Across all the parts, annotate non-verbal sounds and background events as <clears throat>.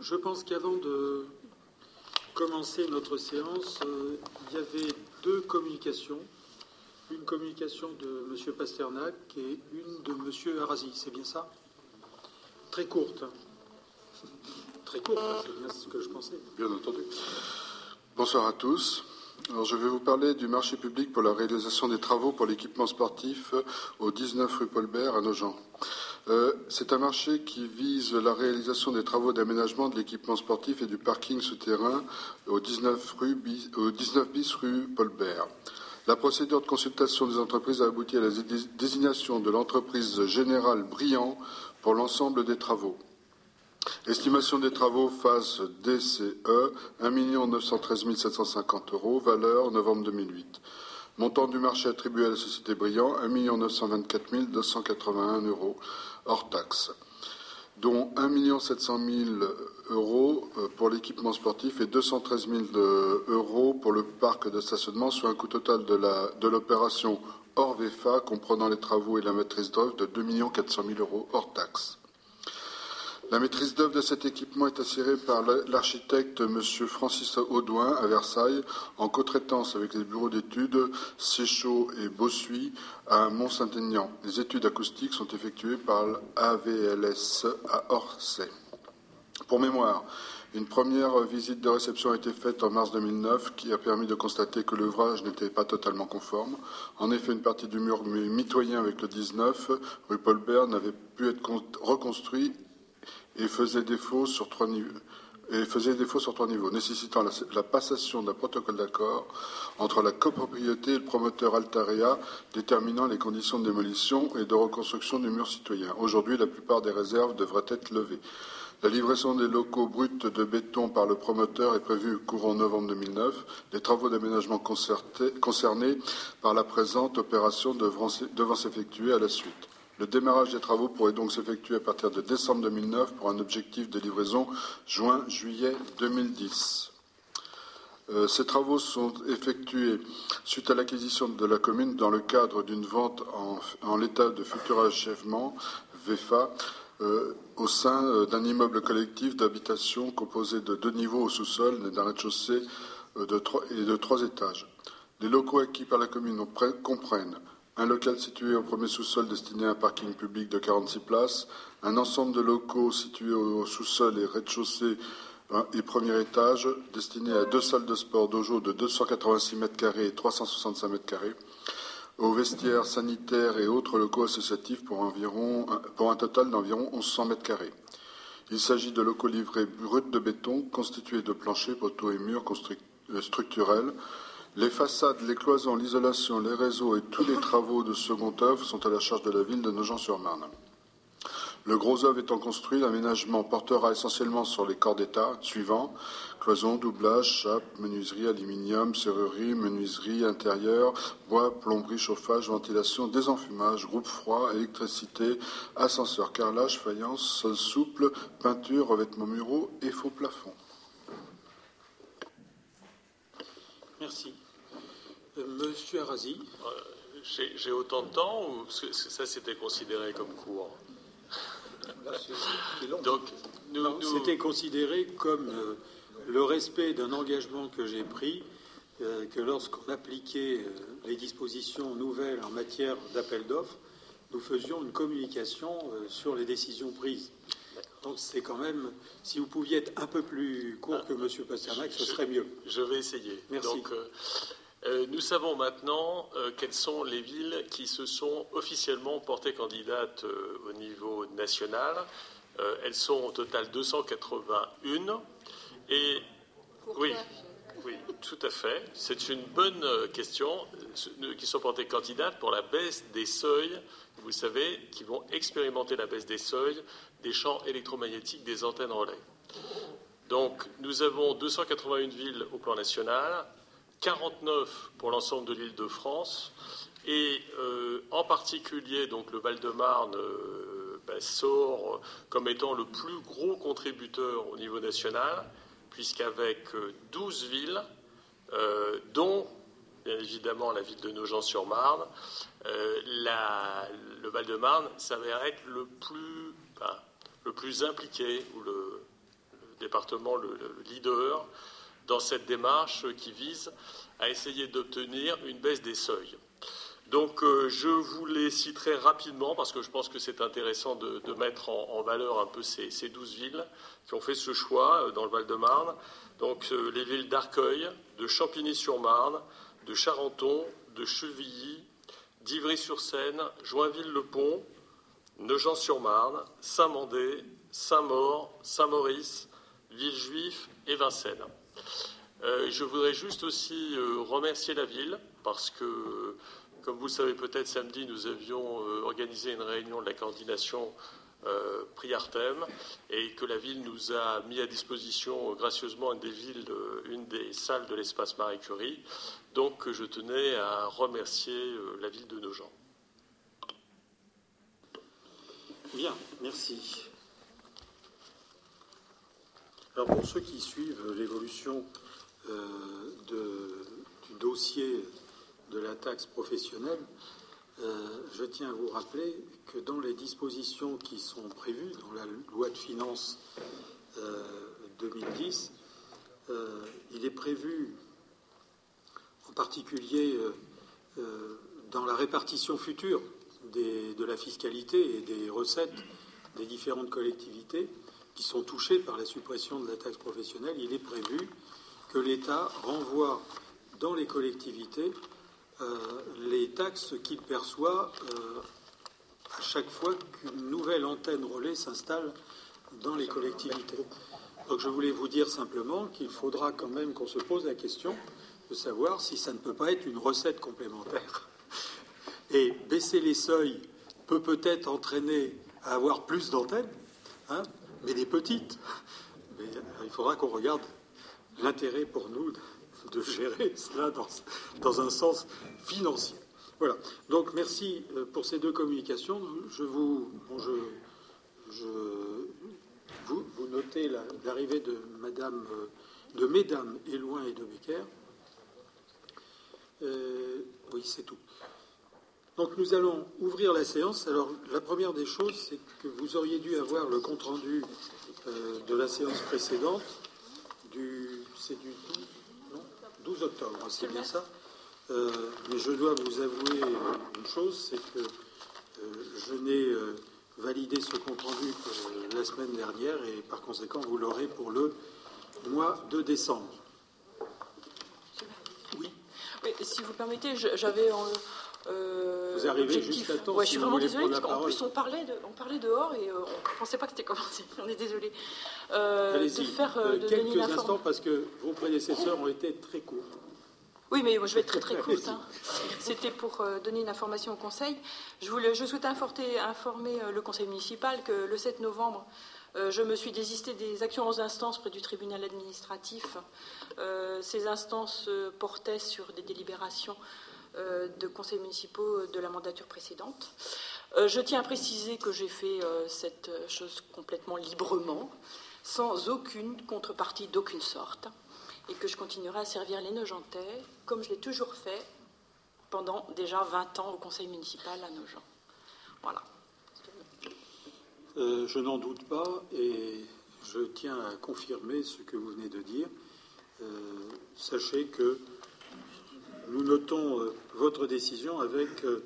je, pense qu'avant de commencer notre séance, euh, il y avait deux communications. Une communication de M. Pasternak et une de M. Arasi. C'est bien ça? Très courte. Très courte, hein, c'est bien ce que je pensais. Bien entendu. Bonsoir à tous. Alors, je vais vous parler du marché public pour la réalisation des travaux pour l'équipement sportif au 19 rue Paulbert à Nogent. Euh, c'est un marché qui vise la réalisation des travaux d'aménagement de l'équipement sportif et du parking souterrain au 19, rue bis, au 19 bis rue. La procédure de consultation des entreprises a abouti à la désignation de l'entreprise générale Brillant pour l'ensemble des travaux. Estimation des travaux phase DCE, 1 913 750 euros, valeur novembre 2008. Montant du marché attribué à la société Brillant, 1 924 281 euros, hors taxe, dont 1 700 000 euros euh, pour l'équipement sportif et 213 000 euros pour le parc de stationnement, soit un coût total de l'opération hors VFA, comprenant les travaux et la maîtrise d'œuvre, de 2 400 000 euros, hors taxe. La maîtrise d'œuvre de cet équipement est assurée par l'architecte M. Francis Audouin à Versailles, en co-traitance avec les bureaux d'études Séchaud et Bossuy à Mont-Saint-Aignan. Les études acoustiques sont effectuées par l'AVLS à Orsay. Pour mémoire, une première visite de réception a été faite en mars 2009 qui a permis de constater que l'ouvrage n'était pas totalement conforme. En effet, une partie du mur mitoyen avec le 19, rue Paul Bert, n'avait pu être reconstruit et faisait défaut sur trois niveaux nécessitant la, passation d'un protocole d'accord entre la copropriété et le promoteur Altaria, déterminant les conditions de démolition et de reconstruction du mur citoyen. Aujourd'hui, la plupart des réserves devraient être levées. La livraison des locaux bruts de béton par le promoteur est prévue courant novembre 2009. Les travaux d'aménagement concernés par la présente opération devront s'effectuer à la suite. Le démarrage des travaux pourrait donc s'effectuer à partir de décembre 2009 pour un objectif de livraison juin-juillet 2010. Euh, ces travaux sont effectués suite à l'acquisition de la commune dans le cadre d'une vente en, l'état de futur achèvement, VEFA, euh, au sein euh, d'un immeuble collectif d'habitation composé de deux niveaux au sous-sol et d'un rez-de-chaussée et de trois étages. Les locaux acquis par la commune comprennent un local situé au premier sous-sol destiné à un parking public de 46 places, un ensemble de locaux situés au sous-sol et rez-de-chaussée hein, et premier étage destinés à deux salles de sport dojo de 286 mètres carrés et 365 mètres aux vestiaires sanitaires et autres locaux associatifs pour un total d'environ 1100 mètres carrés. Il s'agit de locaux livrés bruts de béton constitués de planchers, poteaux et murs euh, structurels les façades, les cloisons, l'isolation, les réseaux et tous les travaux de second œuvre sont à la charge de la ville de Nogent-sur-Marne. Le gros œuvre étant construit, l'aménagement portera essentiellement sur les corps d'État suivants cloisons, doublage, chape, menuiserie, aluminium, serrurerie, menuiserie intérieure, bois, plomberie, chauffage, ventilation, désenfumage, groupe froid, électricité, ascenseur, carrelage, faïence, sol souple, peinture, revêtements muraux et faux plafond. Merci. Monsieur Arasi. Euh, j'ai autant de temps ou ça c'était considéré comme court <laughs> Donc, c'était considéré comme euh, le respect d'un engagement que j'ai pris, euh, que lorsqu'on appliquait les dispositions nouvelles en matière d'appel d'offres, nous faisions une communication sur les décisions prises. Donc c'est quand même, si vous pouviez être un peu plus court que M. Pasternak, ce serait mieux. Je vais essayer. Merci. Euh, nous savons maintenant euh, quelles sont les villes qui se sont officiellement portées candidates euh, au niveau national. elles sont au total 281. Et oui, oui, tout à fait. C'est une bonne question. Qui sont portées candidates pour la baisse des seuils, vous savez, qui vont expérimenter la baisse des seuils des champs électromagnétiques des antennes relais. Donc, nous avons 281 villes au plan national, 49 pour l'ensemble de l'île de France, et euh, en particulier, donc le Val-de-Marne euh, ben, sort comme étant le plus gros contributeur au niveau national, puisqu'avec 12 euh, villes, dont bien évidemment la ville de Nogent-sur-Marne, le Val-de-Marne s'avère être le plus, le plus impliqué ou le, département le, leader dans cette démarche qui vise à essayer d'obtenir une baisse des seuils. Donc euh, je vous les citerai rapidement parce que je pense que c'est intéressant de, mettre en, valeur un peu ces, douze villes qui ont fait ce choix euh, dans le Val-de-Marne. Donc euh, les villes d'Arcueil, de Champigny-sur-Marne, de Charenton, de Chevilly, d'Ivry-sur-Seine, Joinville-le-Pont, Nogent-sur-Marne, Saint-Mandé, Saint-Maur, Saint-Maurice, Villejuif et Vincennes. Je voudrais juste aussi remercier la ville parce que comme vous le savez peut-être, samedi, nous avions euh, organisé une réunion de la coordination euh, Priartem et que la ville nous a mis à disposition gracieusement une des villes, euh, une des salles de l'espace Marie Curie. Donc je tenais à remercier la ville de Nogent. Bien, merci. Pour ceux qui suivent l'évolution du dossier de la taxe professionnelle, euh, je tiens à vous rappeler que dans les dispositions qui sont prévues dans la loi de finances 2010, euh, euh, il est prévu en particulier dans la répartition future de la fiscalité et des recettes des différentes collectivités qui sont touchées par la suppression de la taxe professionnelle, il est prévu que l'État renvoie dans les collectivités euh, les taxes qu'il perçoit euh, à chaque fois qu'une nouvelle antenne relais s'installe dans les collectivités. Donc je voulais vous dire simplement qu'il faudra quand même qu'on se pose la question de savoir si ça ne peut pas être une recette complémentaire. <laughs> Et baisser les seuils peut peut-être entraîner à avoir plus d'antennes, hein, mais des petites. Mais il faudra qu'on regarde l'intérêt pour nous de gérer cela dans, un sens financier. Voilà. Donc merci euh, pour ces deux communications. Je vous, vous, notez l'arrivée de Madame, euh, de Mesdames Éloin et de Becker. Euh, oui, c'est tout. Donc nous allons ouvrir la séance. Alors la première des choses, c'est que vous auriez dû avoir le compte rendu de la séance précédente. Du, c'est du 12 octobre, c'est bien ça. Euh, mais je dois vous avouer une chose, c'est que euh, je n'ai euh, validé ce compte rendu que la semaine dernière et par conséquent vous l'aurez pour le mois de décembre. Oui. si vous permettez, j'avais euh, vous arrivez juste à temps. je suis vraiment désolée parce qu'en plus on parlait, de, on parlait dehors et on ne pensait pas que c'était commencé. <laughs> On est désolé. Euh, Allez-y. Euh, quelques instants parce que vos prédécesseurs ont été très courts. Oui, mais je vais être très très <laughs> courte. Hein. C'était pour donner une information au Conseil. Je, voulais, je souhaitais informer, informer, le Conseil municipal que le 7 novembre, je me suis désistée des actions aux instances près du tribunal administratif. ces instances portaient sur des délibérations euh, de conseils municipaux de la mandature précédente. Euh, je tiens à préciser que j'ai fait euh, cette chose complètement librement, sans aucune contrepartie d'aucune sorte, et que je continuerai à servir les Nogentais comme je l'ai toujours fait pendant déjà 20 ans au conseil municipal à Nogent. Voilà. je n'en doute pas et je tiens à confirmer ce que vous venez de dire. sachez que nous notons euh, votre décision avec euh,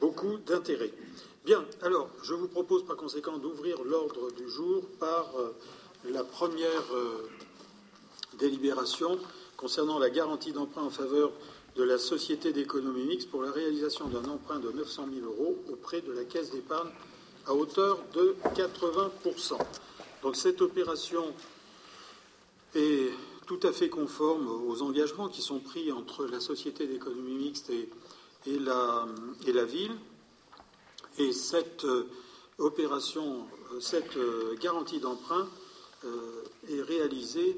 beaucoup d'intérêt. Bien, alors, je vous propose par conséquent d'ouvrir l'ordre du jour par euh, la première délibération concernant la garantie d'emprunt en faveur de la Société d'économie mixte pour la réalisation d'un emprunt de 900 000 euros auprès de la Caisse d'épargne à hauteur de 80% Donc cette opération est tout à fait conforme aux engagements qui sont pris entre la Société d'économie mixte et, la, ville. Et cette euh, opération, euh, cette euh, garantie d'emprunt est réalisée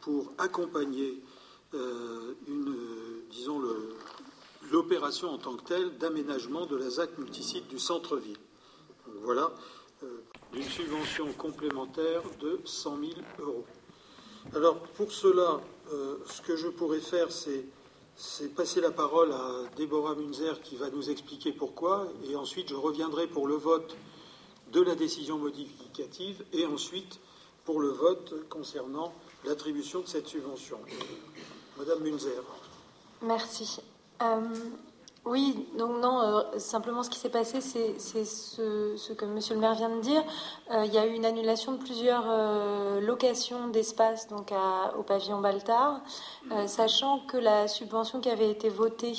pour accompagner disons l'opération en tant que telle d'aménagement de la ZAC multisite du centre-ville. Voilà, d'une subvention complémentaire de 100 000 euros. Alors, pour cela, euh, ce que je pourrais faire, c'est passer la parole à Déborah Munzer qui va nous expliquer pourquoi, et ensuite je reviendrai pour le vote de la décision modificative, et ensuite pour le vote concernant l'attribution de cette subvention. Madame Munzer. Merci. Euh, oui, donc non, euh, simplement ce qui s'est passé, c'est ce, que Monsieur le maire vient de dire. Euh, il y a eu une annulation de plusieurs euh, locations d'espace donc au pavillon Baltard, sachant que la subvention qui avait été votée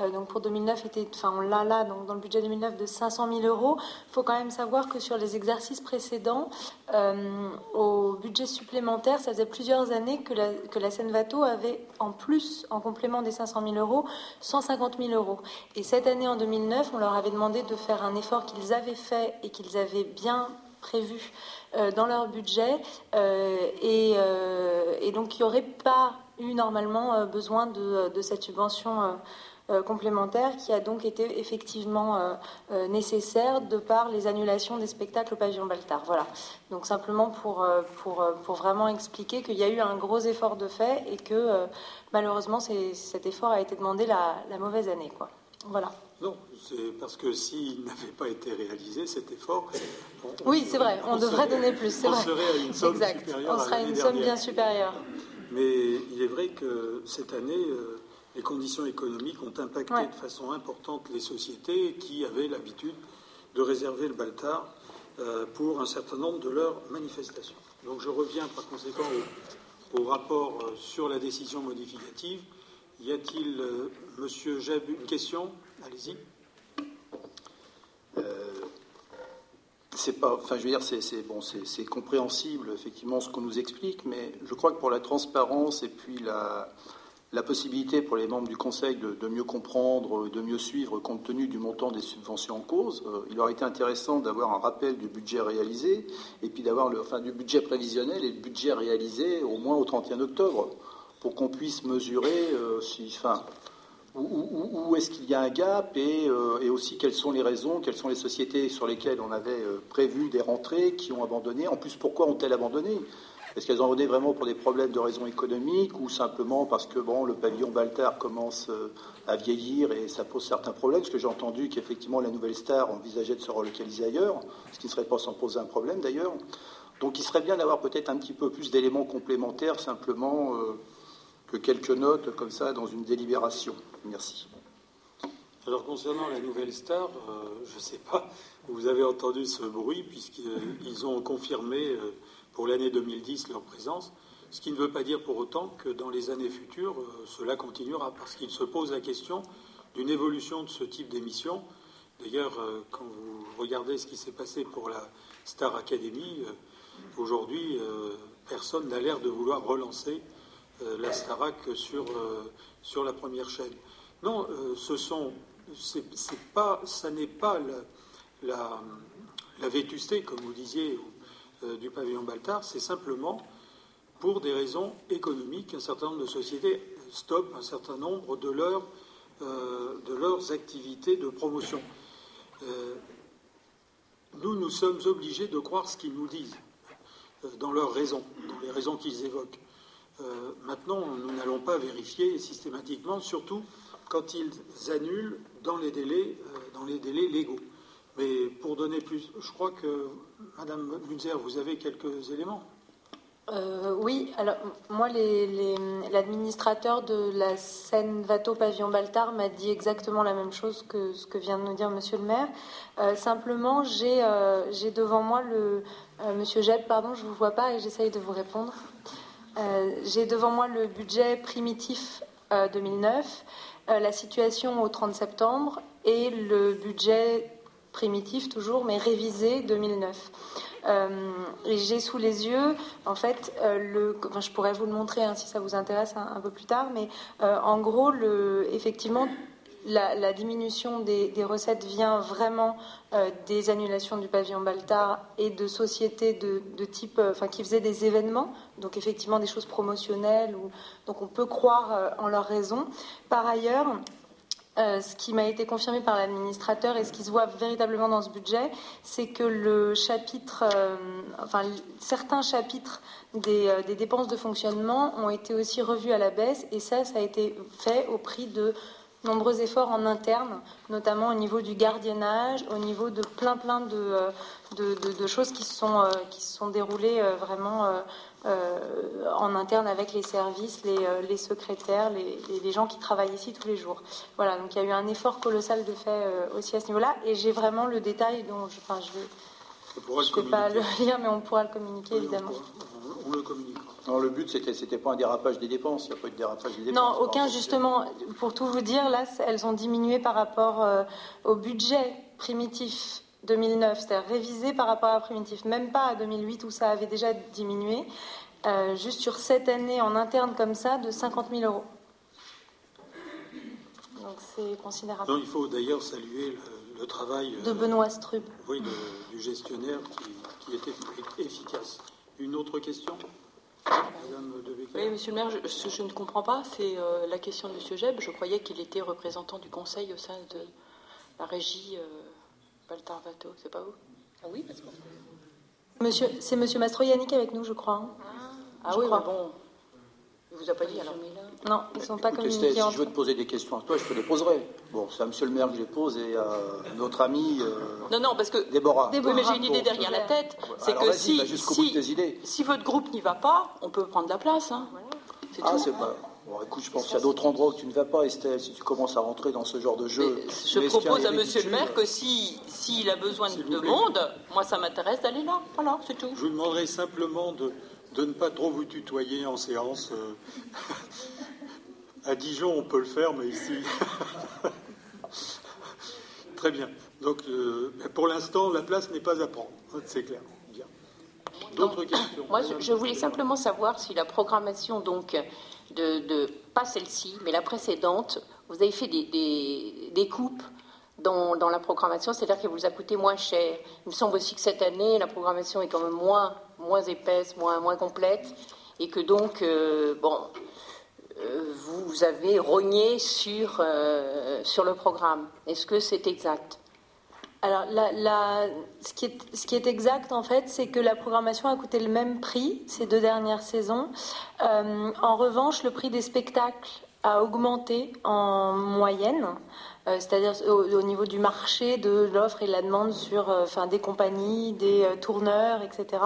euh, donc pour 2009 était, enfin on l'a là donc dans le budget 2009 de 500 000 euros. Il faut quand même savoir que sur les exercices précédents, euh, au budget supplémentaire, ça faisait plusieurs années que la, que la Seine Vato avait en plus, en complément des 500 000 euros, 150 000 euros. Et cette année en 2009, on leur avait demandé de faire un effort qu'ils avaient fait et qu'ils avaient bien prévu euh, dans leur budget et, donc il n'y aurait pas eu normalement besoin de, cette subvention complémentaire qui a donc été effectivement euh, euh, nécessaire de par les annulations des spectacles au pavillon Baltard. Voilà. Donc simplement pour, pour, pour vraiment expliquer qu'il y a eu un gros effort de fait et que malheureusement cet effort a été demandé la, mauvaise année. Quoi. Voilà. Non, c'est parce que s'il <laughs> n'avait pas été réalisé, cet effort. oui, c'est vrai, on, devrait donner plus, c'est vrai. Serait à une somme exact. Supérieure on sera une somme bien supérieure. Mais il est vrai que cette année, les conditions économiques ont impacté de façon importante les sociétés qui avaient l'habitude de réserver le Baltar euh, pour un certain nombre de leurs manifestations. Donc je reviens par conséquent au, rapport euh, sur la décision modificative. Y a-t-il, euh, Monsieur Jeb, une question? Allez-y. c'est pas, enfin, je veux dire, c'est bon, c'est compréhensible effectivement ce qu'on nous explique, mais je crois que pour la transparence et puis la, la possibilité pour les membres du Conseil de, mieux comprendre, de mieux suivre compte tenu du montant des subventions en cause. Euh, il aurait été intéressant d'avoir un rappel du budget réalisé et puis d'avoir le, enfin, du budget prévisionnel et le budget réalisé au moins au 31 octobre pour qu'on puisse mesurer euh, si, enfin, où, est-ce qu'il y a un gap et, euh, et, aussi quelles sont les raisons, quelles sont les sociétés sur lesquelles on avait prévu des rentrées qui ont abandonné. En plus, pourquoi ont-elles abandonné? Est-ce qu'elles en venaient vraiment pour des problèmes de raison économique ou simplement parce que bon, le pavillon Baltard commence euh, à vieillir et ça pose certains problèmes? Parce que j'ai entendu qu'effectivement la nouvelle star envisageait de se relocaliser ailleurs, ce qui ne serait pas sans poser un problème d'ailleurs. Donc il serait bien d'avoir peut-être un petit peu plus d'éléments complémentaires simplement euh, que quelques notes comme ça dans une délibération. Merci. Alors concernant la nouvelle star, euh, je ne sais pas, vous avez entendu ce bruit puisqu'ils ont confirmé pour l'année 2010 leur présence, ce qui ne veut pas dire pour autant que dans les années futures, euh, cela continuera, parce qu'il se pose la question d'une évolution de ce type d'émission. D'ailleurs, euh, quand vous regardez ce qui s'est passé pour la Star Academy, euh, aujourd'hui, personne n'a l'air de vouloir relancer la Starac sur, sur la première chaîne. Non, ce sont, c'est, pas, ça n'est pas la, vétusté, comme vous disiez, du pavillon Baltard, c'est simplement pour des raisons économiques. Un certain nombre de sociétés stoppent un certain nombre de leurs, euh, activités de promotion. Euh, nous, nous sommes obligés de croire ce qu'ils nous disent, dans leurs raisons, dans les raisons qu'ils évoquent. maintenant, nous n'allons pas vérifier systématiquement, surtout quand ils annulent dans les délais, dans les délais légaux. Mais pour donner plus, je crois que, Madame Munzer, vous avez quelques éléments. Euh, oui, alors moi, l'administrateur de la Seine Vato Pavillon Baltard m'a dit exactement la même chose que ce que vient de nous dire Monsieur le maire. Euh, simplement, euh, j'ai devant moi le Monsieur Jeb, pardon, je vous vois pas et j'essaye de vous répondre. j'ai devant moi le budget primitif 2009, la situation au 30 septembre et le budget primitif toujours, mais révisé 2009. Euh, et j'ai sous les yeux, en fait, euh, le, je pourrais vous le montrer hein, si ça vous intéresse un, peu plus tard, mais euh, en gros, le, effectivement, la, diminution des, recettes vient vraiment des annulations du pavillon Baltard et de sociétés de, type, enfin, qui faisaient des événements, donc effectivement des choses promotionnelles, ou, donc on peut croire en leur raison. Par ailleurs, euh, ce qui m'a été confirmé par l'administrateur et ce qui se voit véritablement dans ce budget, c'est que le chapitre, euh, enfin certains chapitres euh, des, dépenses de fonctionnement ont été aussi revus à la baisse et ça, ça a été fait au prix de nombreux efforts en interne, notamment au niveau du gardiennage, au niveau de plein plein de, choses qui se sont déroulées vraiment en interne avec les services, les, secrétaires, les, gens qui travaillent ici tous les jours. Voilà, donc il y a eu un effort colossal de fait aussi à ce niveau-là, et j'ai vraiment le détail dont je, enfin, je vais je ne peux pas le lire, mais on pourra le communiquer, évidemment. On, le communiquera. Non, le but, c'était, c'était pas un dérapage des dépenses. Il n'y a pas eu de dérapage des dépenses. Non, aucun, justement. Pour tout vous dire, là, elles ont diminué par rapport euh, au budget primitif 2009, c'est-à-dire révisé par rapport à primitif, même pas à 2008 où ça avait déjà diminué, euh, juste sur cette année en interne comme ça, de 50 000 euros. Donc c'est considérable. Non, il faut d'ailleurs saluer le, le travail de Benoît Strub. Oui, du gestionnaire qui, était efficace. Une autre question? Madame Oui, monsieur le maire, je, je ne comprends pas, c'est euh, la question de monsieur Jeb. Je croyais qu'il était représentant du conseil au sein de la régie euh, Baltar-Vato, c'est pas vous Ah oui, parce que. Monsieur, c'est monsieur Mastroyannick avec nous, je crois. Hein. Ah, oui, bon. Il vous a pas dit alors Non, ils ne sont pas communiqués. Si je veux te poser des questions à toi, je te les poserai. Bon, c'est à Monsieur le maire que je les pose et à notre ami. Euh, non, non, parce que. Déborah. Oui, mais j'ai une idée derrière la tête. C'est que si, si, votre groupe n'y va pas, on peut prendre la place. Hein. C'est ah, c'est pas. Bon, écoute, je pense qu'il y a d'autres endroits où tu ne vas pas, Estelle, si tu commences à rentrer dans ce genre de jeu. je propose à Monsieur le maire que s'il si, a besoin de monde, moi ça m'intéresse d'aller là. Voilà, c'est tout. Je vous demanderai simplement de, de ne pas trop vous tutoyer en séance. <laughs> à Dijon, on peut le faire, mais ici. <laughs> Très bien. Donc, euh, pour l'instant, la place n'est pas à prendre. C'est clair. Bien. D'autres questions Moi, je, voulais simplement savoir si la programmation, donc, de, pas celle-ci, mais la précédente, vous avez fait des, coupes dans, la programmation, c'est-à-dire qu'elle vous a coûté moins cher. Il me semble aussi que cette année, la programmation est quand même moins, épaisse, moins, complète, et que donc, euh, bon, euh, vous avez rogné sur, euh, sur le programme. Est-ce que c'est exact? Alors, ce, qui est, exact, en fait, c'est que la programmation a coûté le même prix ces deux dernières saisons. en revanche, le prix des spectacles a augmenté en moyenne. Euh, c'est-à-dire au, niveau du marché, de l'offre et de la demande sur euh, des compagnies, des euh, tourneurs, etc.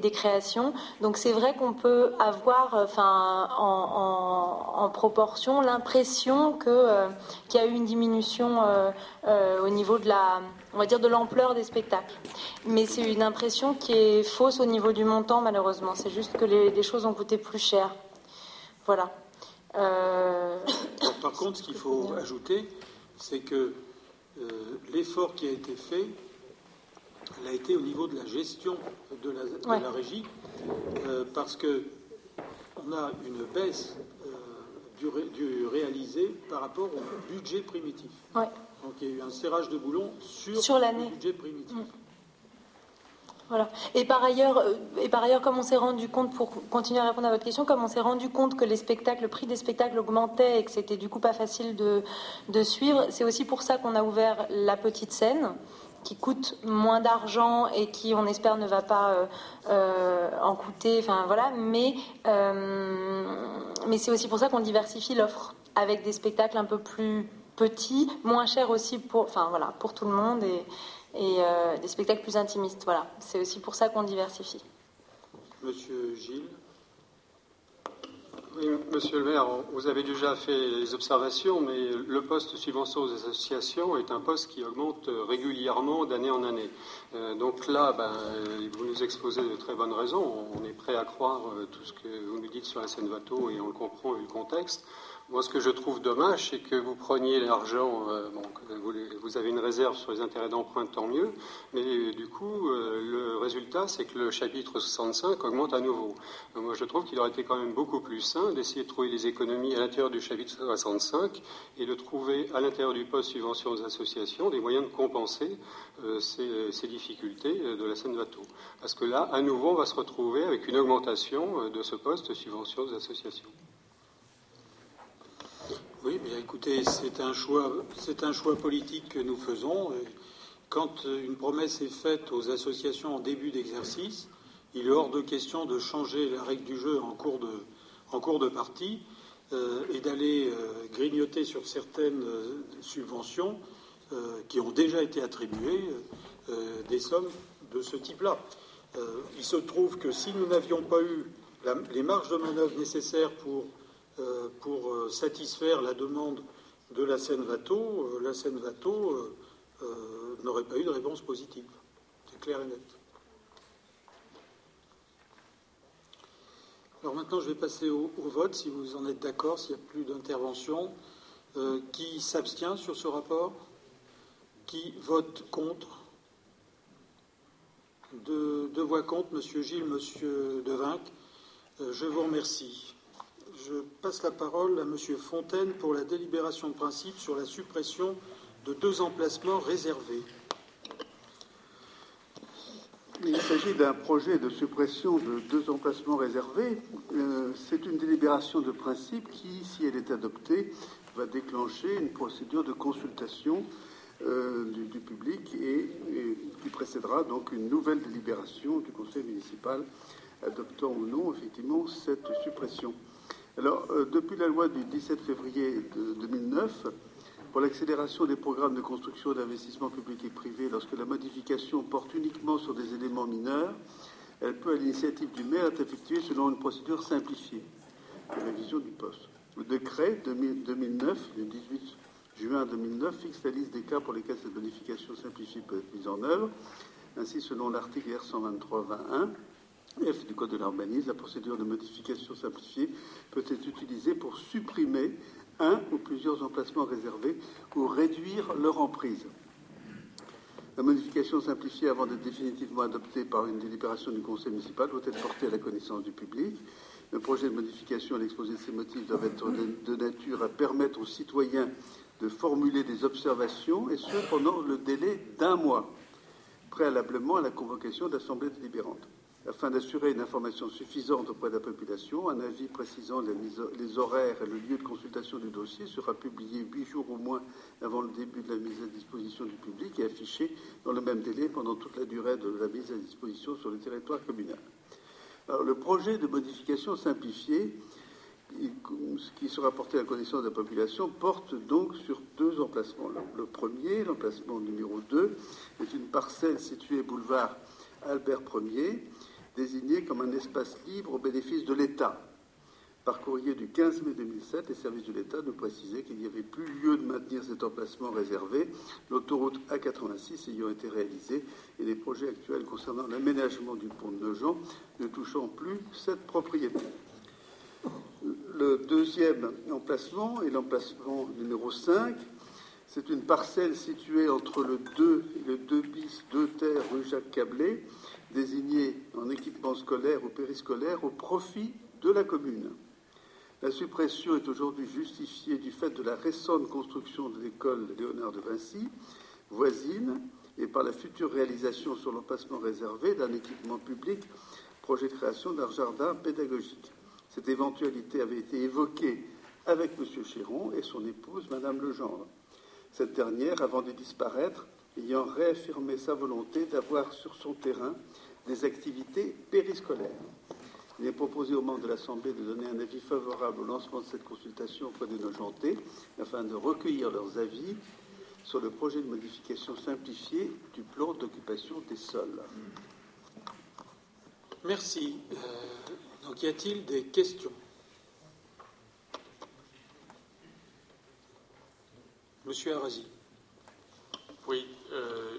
des créations. Donc c'est vrai qu'on peut avoir enfin, en, proportion l'impression que, qu'il y a eu une diminution au niveau de la, on va dire, de l'ampleur des spectacles. Mais c'est une impression qui est fausse au niveau du montant, malheureusement. C'est juste que les, les choses ont coûté plus cher. Voilà. Par contre, ce qu'il faut ajouter, c'est que euh, l'effort qui a été fait, a été au niveau de la gestion de la, régie, euh, parce que on a une baisse euh, du, réalisé par rapport au budget primitif. Donc il y a eu un serrage de boulon sur, sur le budget primitif. Mm. Voilà. Et par ailleurs, euh, et par ailleurs, comme on s'est rendu compte, pour continuer à répondre à votre question, comme on s'est rendu compte que les spectacles, le prix des spectacles augmentait et que c'était du coup pas facile de, de suivre, c'est aussi pour ça qu'on a ouvert la petite scène qui coûte moins d'argent et qui, on espère, ne va pas euh, euh, en coûter. Enfin voilà, mais mais c'est aussi pour ça qu'on diversifie l'offre avec des spectacles un peu plus petits, moins chers aussi pour, enfin voilà, pour tout le monde et et euh, des spectacles plus intimistes. Voilà, c'est aussi pour ça qu'on diversifie. Monsieur Gilles. Oui, monsieur le maire, vous avez déjà fait les observations, mais le poste subvention aux associations est un poste qui augmente régulièrement d'année en année. Euh, donc là, ben, vous nous exposez de très bonnes raisons. On est prêt à croire euh, tout ce que vous nous dites sur la scène Vato et on le comprend vu le contexte. Moi, ce que je trouve dommage, c'est que vous preniez l'argent, euh, vous, avez une réserve sur les intérêts d'emprunt, tant mieux, mais du coup, euh, le résultat, c'est que le chapitre 65 augmente à nouveau. moi, je trouve qu'il aurait été quand même beaucoup plus sain d'essayer de trouver des économies à l'intérieur du chapitre 65 et de trouver à l'intérieur du poste subvention aux associations des moyens de compenser euh, ces, difficultés de la scène bateau. Parce que là, à nouveau, on va se retrouver avec une augmentation de ce poste subvention aux associations. Oui, bien écoutez, c'est un choix, politique que nous faisons. Quand une promesse est faite aux associations en début d'exercice, il est hors de question de changer la règle du jeu en cours de, en cours de partie. et d'aller grignoter sur certaines subventions qui ont déjà été attribuées des sommes de ce type-là. il se trouve que si nous n'avions pas eu les marges de manœuvre nécessaires pour, pour satisfaire la demande de la Seine-Vato, la Seine-Vato n'aurait pas eu de réponse positive. C'est clair et net. Alors maintenant, je vais passer au, vote, si vous en êtes d'accord, s'il n'y a plus d'intervention. Euh, qui s'abstient sur ce rapport? Qui vote contre? Deux, voix contre, Monsieur Gilles, Monsieur Devinck. Euh, je vous remercie. Je passe la parole à Monsieur Fontaine pour la délibération de principe sur la suppression de deux emplacements réservés. Il s'agit d'un projet de suppression de deux emplacements réservés. Euh, c'est une délibération de principe qui, si elle est adoptée, va déclencher une procédure de consultation euh, du, public et, qui précédera donc une nouvelle délibération du conseil municipal adoptant ou non effectivement cette suppression. Alors, euh, depuis la loi du 17 février 2009, pour l'accélération des programmes de construction d'investissement public et privé, lorsque la modification porte uniquement sur des éléments mineurs, elle peut, à l'initiative du maire, être effectuée selon une procédure simplifiée de révision du poste. Le décret 2009, du 18 juin 2009, fixe la liste des cas pour lesquels cette modification simplifiée peut être mise en œuvre. Ainsi, selon l'article R123-21, F du Code de l'urbanisme, la procédure de modification simplifiée peut être utilisée pour supprimer un ou plusieurs emplacements réservés ou réduire leur emprise. La modification simplifiée avant d'être définitivement adoptée par une délibération du conseil municipal doit être portée à la connaissance du public. Le projet de modification et l'exposé de ses motifs doivent être de, nature à permettre aux citoyens de formuler des observations, et ce pendant le délai d'un mois, préalablement à la convocation d'assemblées délibérantes afin d'assurer une information suffisante auprès de la population. Un avis précisant les, horaires et le lieu de consultation du dossier sera publié huit jours au moins avant le début de la mise à disposition du public et affiché dans le même délai pendant toute la durée de la mise à disposition sur le territoire communal. le projet de modification simplifiée qui sera porté à la connaissance de la population porte donc sur deux emplacements. Le premier, l'emplacement numéro 2, est une parcelle située boulevard Albert Ier, désigné comme un espace libre au bénéfice de l'État. Par courrier du 15 mai 2007, les services de l'État nous précisaient qu'il n'y avait plus lieu de maintenir cet emplacement réservé, l'autoroute A86 ayant été réalisée et les projets actuels concernant l'aménagement du pont de Nogent ne touchant plus cette propriété. Le deuxième emplacement est l'emplacement numéro 5. C'est une parcelle située entre le 2 et le 2 bis 2 terre rue Jacques Cablet, désignés en équipement scolaire ou périscolaire au profit de la commune. La suppression est aujourd'hui justifiée du fait de la récente construction de l'école Léonard de Vinci, voisine, et par la future réalisation sur l'emplacement réservé d'un équipement public, projet de création d'un jardin pédagogique. Cette éventualité avait été évoquée avec M. Chéron et son épouse, Mme Legendre. Cette dernière, avant de disparaître, ayant réaffirmé sa volonté d'avoir sur son terrain des activités périscolaires. Il est proposé aux membres de l'Assemblée de donner un avis favorable au lancement de cette consultation auprès de nos jantés, afin de recueillir leurs avis sur le projet de modification simplifiée du plan d'occupation des sols. Merci. Euh, donc, y a-t-il des questions? Monsieur Arasi. Oui, euh,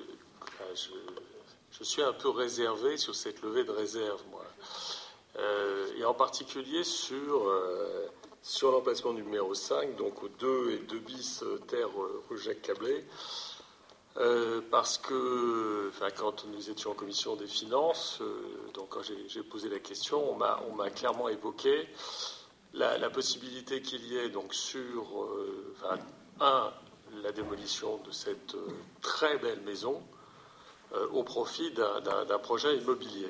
je, suis un peu réservé sur cette levée de réserve, moi. Euh, et en particulier sur, euh, sur l'emplacement numéro 5, donc aux 2 et 2 bis terre rue Jacques Cablé. parce que quand nous étions en commission des finances, donc quand j'ai posé la question, on m'a clairement évoqué la, possibilité qu'il y ait donc sur un la démolition de cette euh, très belle maison euh, au profit d'un projet immobilier.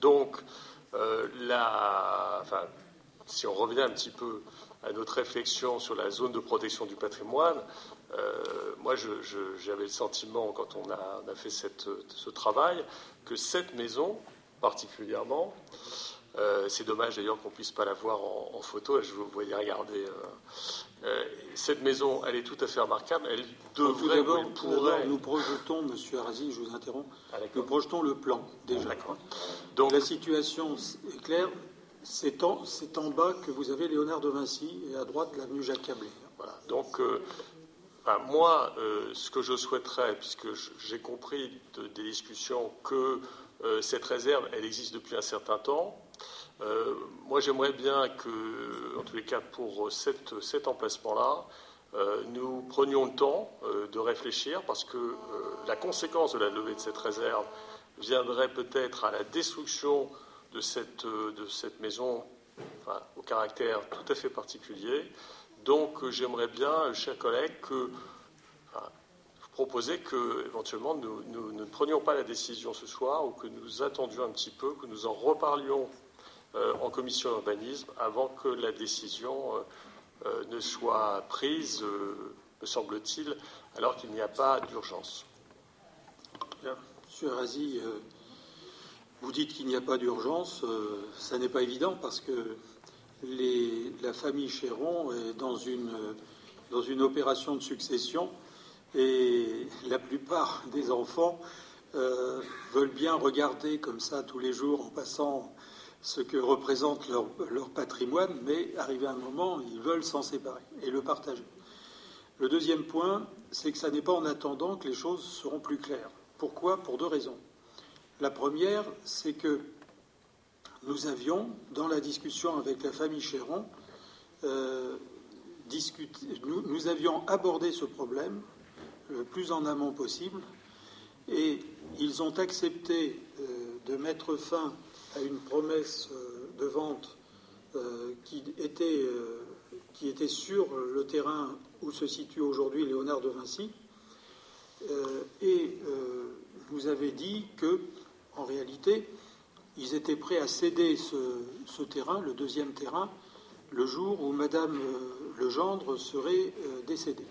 Donc, euh, si on revient un petit peu à notre réflexion sur la zone de protection du patrimoine, moi j'avais le sentiment, quand on a, fait ce travail, que cette maison particulièrement c'est dommage d'ailleurs qu'on ne puisse pas la voir en, photo. Je vous voyais regarder. Cette maison, elle est tout à fait remarquable. Elle devrait, pourrait... nous projetons, Monsieur Arasi, je vous interromps, ah, nous projetons le plan déjà. Donc la situation est claire. C'est en, en, bas que vous avez Léonard de Vinci et à droite l'avenue Jacques Cablé. Voilà. Donc moi, euh, ce que je souhaiterais, puisque j'ai compris des discussions que euh, cette réserve, elle existe depuis un certain temps, euh, moi j'aimerais bien que, en tous les cas pour cet emplacement-là, nous prenions le temps de réfléchir, parce que la conséquence de la levée de cette réserve viendrait peut-être à la destruction de cette, maison au caractère tout à fait particulier. Donc euh, j'aimerais bien, euh, chers collègues, que proposer que éventuellement nous, ne prenions pas la décision ce soir ou que nous attendions un petit peu, que nous en reparlions euh, en commission urbanisme avant que la décision ne soit prise, me semble-t-il, alors qu'il n'y a pas d'urgence. Monsieur Razi, vous dites qu'il n'y a pas d'urgence. ça n'est pas évident parce que la famille Chéron est dans une, dans une opération de succession et la plupart des enfants euh, veulent bien regarder comme ça tous les jours en passant ce que représente leur, patrimoine, mais arrivé à un moment, ils veulent s'en séparer et le partager. Le deuxième point, c'est que ça n'est pas en attendant que les choses seront plus claires. Pourquoi? Pour deux raisons. La première, c'est que nous avions, dans la discussion avec la famille Chéron, euh, nous, avions abordé ce problème le plus en amont possible et ils ont accepté euh, de mettre fin à une promesse euh, de vente qui, était, qui était sur le terrain où se situe aujourd'hui Léonard de Vinci et nous avait dit que, en réalité, ils étaient prêts à céder ce, terrain, le deuxième terrain, le jour où Madame euh, Legendre serait euh, décédée.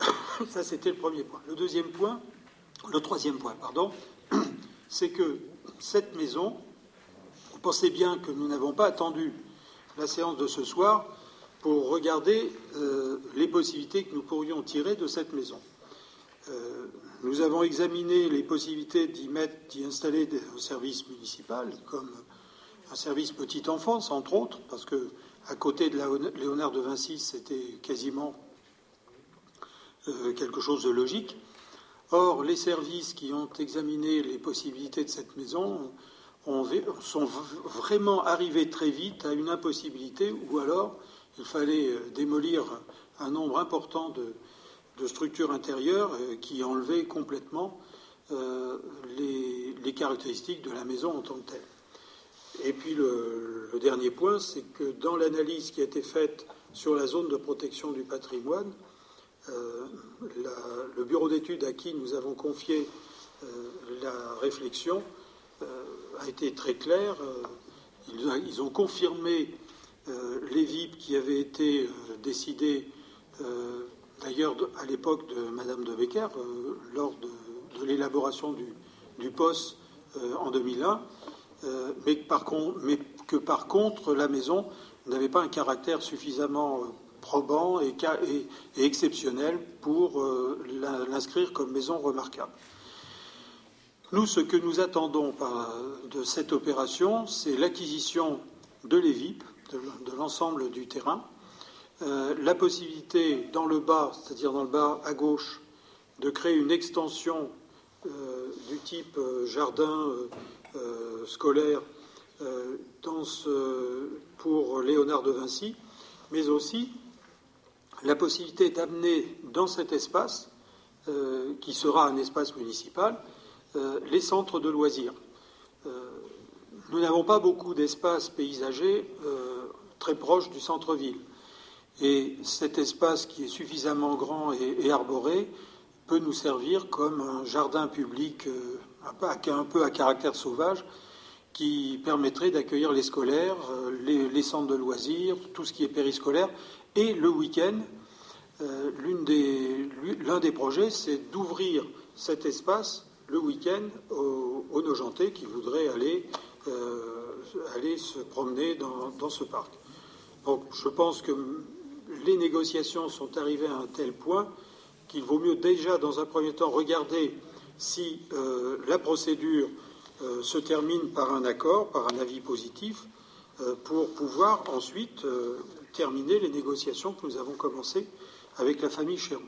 <coughs> Ça, c'était le premier point. Le deuxième point, le troisième point, pardon, <coughs> c'est que cette maison, vous pensez bien que nous n'avons pas attendu la séance de ce soir pour regarder euh, les possibilités que nous pourrions tirer de cette maison. Nous avons examiné les possibilités d'y mettre, d'y installer un service municipal, comme un service petite enfance, entre autres, parce que à côté de Léonard de Vinci, c'était quasiment euh, quelque chose de logique. Or, les services qui ont examiné les possibilités de cette maison sont vraiment arrivés très vite à une impossibilité, ou alors il fallait euh, démolir un nombre important de, de structure intérieure euh, qui enlevait complètement euh, les, caractéristiques de la maison en tant que telle. Et puis le, dernier point, c'est que dans l'analyse qui a été faite sur la zone de protection du patrimoine, euh, le bureau d'études à qui nous avons confié la réflexion a été très clair. Ils, ont confirmé les VIP qui avaient été décidés D'ailleurs, à l'époque de Madame de Becker, euh, lors de, l'élaboration du, poste euh, en 2001, euh, mais, que par contre la maison n'avait pas un caractère suffisamment probant et, exceptionnel pour l'inscrire comme maison remarquable. Nous, ce que nous attendons de cette opération, c'est l'acquisition de l'EVIP, de l'ensemble du terrain, euh, la possibilité dans le bas, c'est-à-dire dans le bas à gauche, de créer une extension euh, du type euh, jardin scolaire pour Léonard de Vinci, mais aussi la possibilité d'amener dans cet espace, qui sera un espace municipal, les centres de loisirs. nous n'avons pas beaucoup d'espaces paysagers très proches du centre-ville. Et cet espace qui est suffisamment grand et, arboré peut nous servir comme un jardin public euh, un peu à caractère sauvage qui permettrait d'accueillir les scolaires, euh, les, centres de loisirs, tout ce qui est périscolaire. Et le week-end, euh, l'un des, projets, c'est d'ouvrir cet espace le week-end aux, aux, qui voudraient aller aller se promener dans, ce parc. Donc je pense que les négociations sont arrivées à un tel point qu'il vaut mieux déjà, dans un premier temps, regarder si la procédure se termine par un accord, par un avis positif, pour pouvoir ensuite terminer les négociations que nous avons commencées avec la famille Chéron.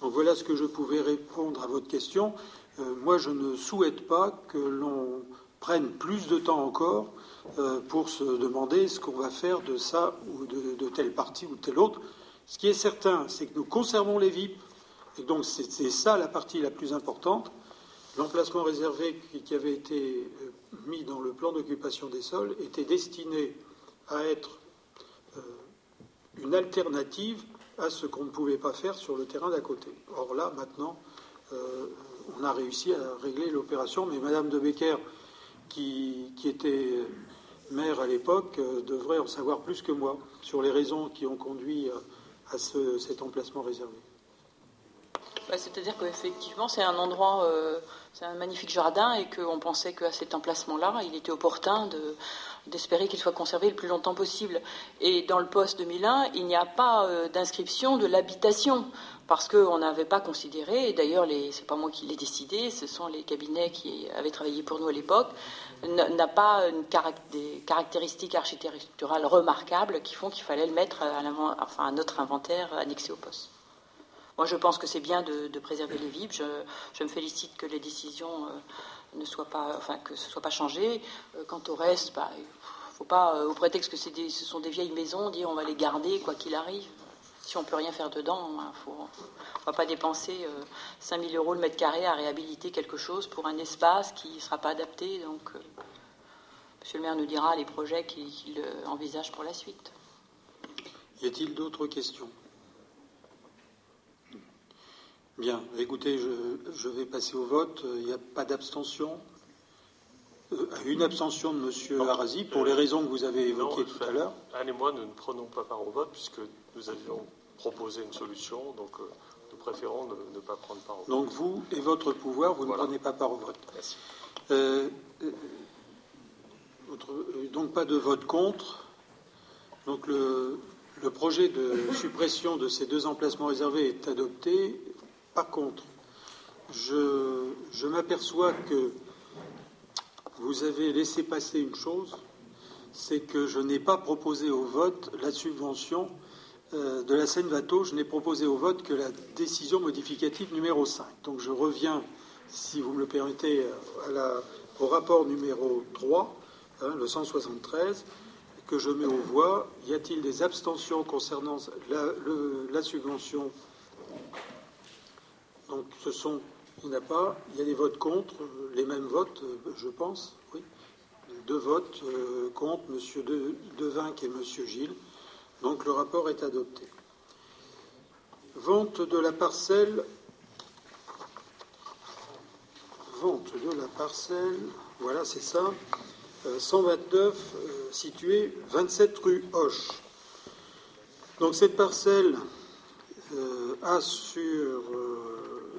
Donc voilà ce que je pouvais répondre à votre question. Euh, moi, je ne souhaite pas que l'on prenne plus de temps encore euh, pour se demander ce qu'on va faire de ça ou de, telle partie ou de telle autre. Ce qui est certain, c'est que nous conservons les VIP, et donc c'est ça la partie la plus importante. L'emplacement réservé qui avait été euh, mis dans le plan d'occupation des sols était destiné à être une alternative à ce qu'on ne pouvait pas faire sur le terrain d'à côté. Or là, maintenant, euh, on a réussi à régler l'opération, mais Madame de Becker, qui, était maire à l'époque, euh, devrait en savoir plus que moi sur les raisons qui ont conduit à cet emplacement réservé. Bah, c'est-à-dire qu'effectivement, c'est un endroit, euh, c'est un magnifique jardin et qu'on pensait qu'à cet emplacement-là, il était opportun d'espérer qu'il soit conservé le plus longtemps possible. Et dans le poste 2001, il n'y a pas euh, d'inscription de l'habitation parce qu'on n'avait pas considéré, et d'ailleurs, c'est pas moi qui l'ai décidé, ce sont les cabinets qui avaient travaillé pour nous à l'époque, n'a pas des caractéristiques architecturales remarquables qui font qu'il fallait le mettre à, enfin, à notre inventaire annexé au poste. Moi, je pense que c'est bien de, préserver les VIP. Je, me félicite que les décisions euh, ne soient pas, enfin, que ce soit pas changé. Euh, quant au reste, bah, faut pas, euh, au prétexte que ce sont des vieilles maisons, dire on va les garder quoi qu'il arrive. Si on peut rien faire dedans, il hein, on va pas dépenser 5000 euros le mètre carré à réhabiliter quelque chose pour un espace qui ne sera pas adapté. Donc, Monsieur le maire nous dira les projets qu'il envisage pour la suite. Y a-t-il d'autres questions? Bien, écoutez, je, vais passer au vote. Il n'y a pas d'abstention? euh, Une abstention de M. Arasi pour les raisons que vous avez évoquées tout à l'heure. Anne et moi, nous ne prenons pas part au vote puisque nous avions proposé une solution, donc euh, nous préférons ne, pas prendre part au vote. Donc vous et votre pouvoir, vous ne prenez pas part au vote. Merci. Euh, donc pas de vote contre. Donc le, le projet de <laughs> suppression de ces deux emplacements réservés est adopté. Par contre, je, m'aperçois que vous avez laissé passer une chose, c'est que je n'ai pas proposé au vote la subvention euh, de la Seine-Vato, je n'ai proposé au vote que la décision modificative numéro 5. Donc je reviens, si vous me le permettez, au rapport numéro 3, hein, le 173, que je mets aux voix. Y a-t-il des abstentions concernant la subvention? Donc ce sont, il n'y a pas, il y a des votes contre, les mêmes votes, euh, je pense, oui. Deux votes euh, contre, M. Devinck et M. Gilles. Donc le rapport est adopté. Vente de la parcelle. Vente de la parcelle, voilà, c'est ça. 129, euh, située 27 rue Hoche. Donc cette parcelle a sur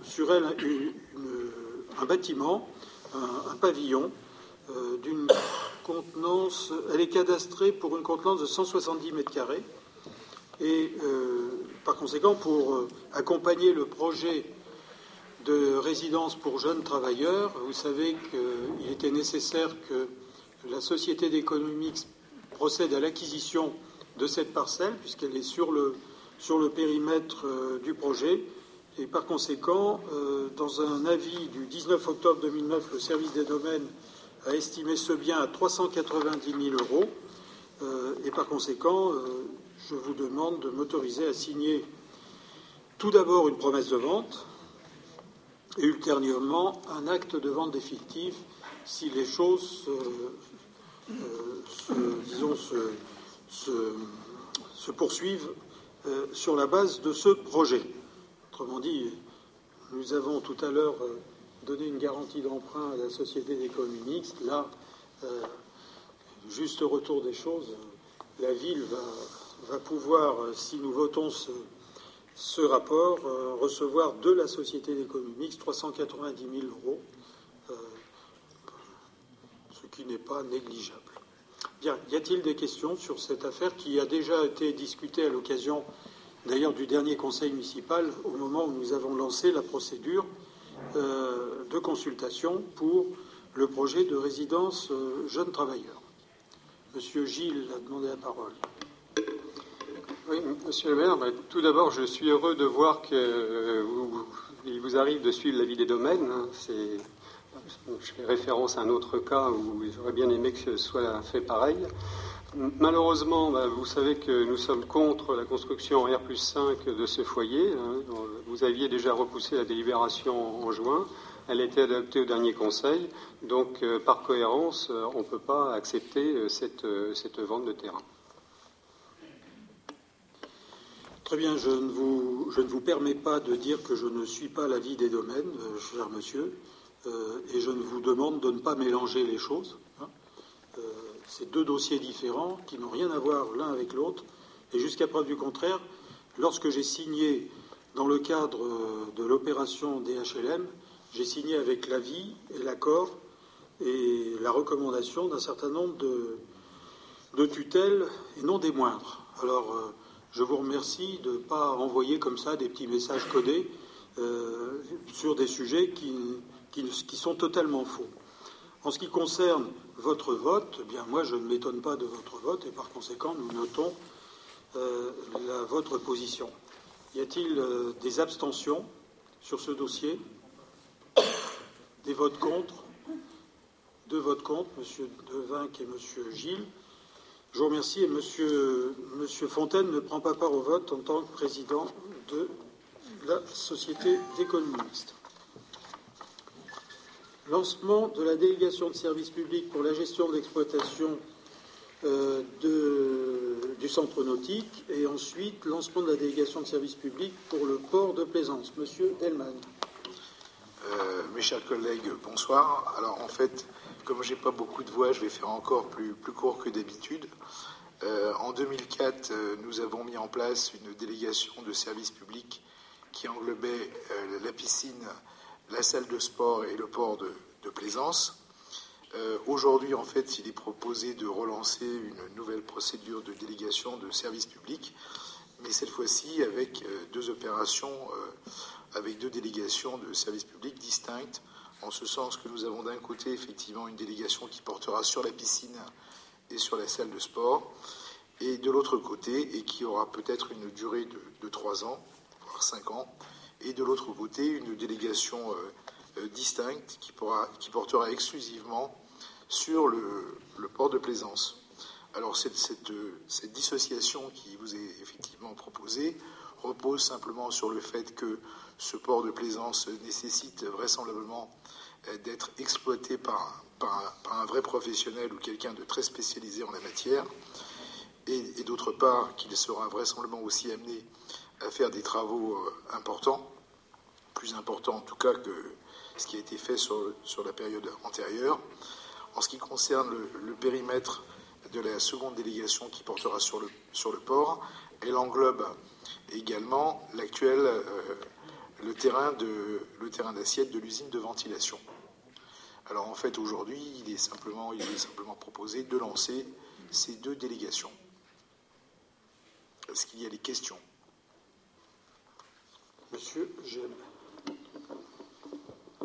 sur elle un bâtiment, un, pavillon euh, d'une contenance. Elle est cadastrée pour une contenance de 170 mètres carrés. Et euh, par conséquent, pour euh, accompagner le projet de résidence pour jeunes travailleurs, vous savez qu'il était nécessaire que la société d'économie procède à l'acquisition de cette parcelle, puisqu'elle est sur le, sur le périmètre du projet. Et par conséquent, euh, dans un avis du 19 octobre 2009, le service des domaines a estimé ce bien à 390 000 euros. Euh, et par conséquent, euh, je vous demande de m'autoriser à signer tout d'abord une promesse de vente et ultérieurement un acte de vente définitif si les choses disons, se poursuivent sur la base de ce projet. Autrement dit, nous avons tout à l'heure euh, donné une garantie d'emprunt à la Société d'économie mixte. Là, euh, juste retour des choses, la ville va, pouvoir, euh, si nous votons ce, rapport, recevoir de la Société d'économie mixte 390 000 euros, ce qui n'est pas négligeable. Bien, y a-t-il des questions sur cette affaire qui a déjà été discutée à l'occasion d'ailleurs du dernier conseil municipal au moment où nous avons lancé la procédure euh, de consultation pour le projet de résidence euh, jeunes travailleurs. Monsieur Gilles a demandé la parole. Oui, monsieur le maire, bah, tout d'abord, je suis heureux de voir qu'il euh, vous, arrive de suivre l'avis des domaines. Hein. je fais référence à un autre cas où j'aurais bien aimé que ce soit fait pareil. Malheureusement, bah, vous savez que nous sommes contre la construction en R 5 de ce foyer. Hein. Vous aviez déjà repoussé la délibération en juin. Elle a été adoptée au dernier conseil. Donc, euh, par cohérence, euh, on ne peut pas accepter euh, cette, vente de terrain. Très bien, je ne, vous, permets pas de dire que je ne suis pas l'avis des domaines, cher monsieur, et je ne vous demande de ne pas mélanger les choses. Hein. C'est deux dossiers différents qui n'ont rien à voir l'un avec l'autre. Et jusqu'à preuve du contraire, lorsque j'ai signé dans le cadre de l'opération DHLM, j'ai signé avec l'avis et l'accord et la recommandation d'un certain nombre de, tutelles et non des moindres. Alors, euh, je vous remercie de ne pas envoyer comme ça des petits messages codés euh, sur des sujets qui, sont totalement faux. En ce qui concerne votre vote, eh bien moi je ne m'étonne pas de votre vote et par conséquent nous notons euh, votre position. Y a-t-il euh, des abstentions sur ce dossier? Des votes contre? Deux votes contre, M. Devinck et M. Gilles. Je vous remercie et M. Fontaine ne prend pas part au vote en tant que président de la Société d'économie mixte. Lancement de la délégation de services publics pour la gestion de l'exploitation euh, du centre nautique et ensuite lancement de la délégation de services publics pour le port de plaisance. Monsieur Delman. Euh, mes chers collègues, bonsoir. Alors en fait, comme j'ai pas beaucoup de voix, je vais faire encore plus, plus court que d'habitude. Euh, en 2004, nous avons mis en place une délégation de services publics qui englobait la piscine la salle de sport et le port de, plaisance. Euh, aujourd'hui, en fait, il est proposé de relancer une nouvelle procédure de délégation de services publics, mais cette fois-ci avec euh, deux opérations, euh, avec deux délégations de services publics distinctes, en ce sens que nous avons d'un côté effectivement une délégation qui portera sur la piscine et sur la salle de sport, et de l'autre côté, et qui aura peut-être une durée de trois ans, voire cinq ans, et de l'autre côté une délégation euh, euh, distincte qui, portera exclusivement sur le, port de plaisance. Alors cette, cette, dissociation qui vous est effectivement proposée repose simplement sur le fait que ce port de plaisance nécessite vraisemblablement euh, d'être exploité par, un vrai professionnel ou quelqu'un de très spécialisé en la matière, et d'autre part qu'il sera vraisemblablement aussi amené à faire des travaux euh, importants, plus importants en tout cas que ce qui a été fait sur, sur la période antérieure. En ce qui concerne le, périmètre de la seconde délégation qui portera sur le, sur le port, elle englobe également l'actuel euh, le terrain le terrain d'assiette de l'usine de ventilation. Alors en fait aujourd'hui, il est simplement il est simplement proposé de lancer ces deux délégations. Est-ce qu'il y a des questions? Monsieur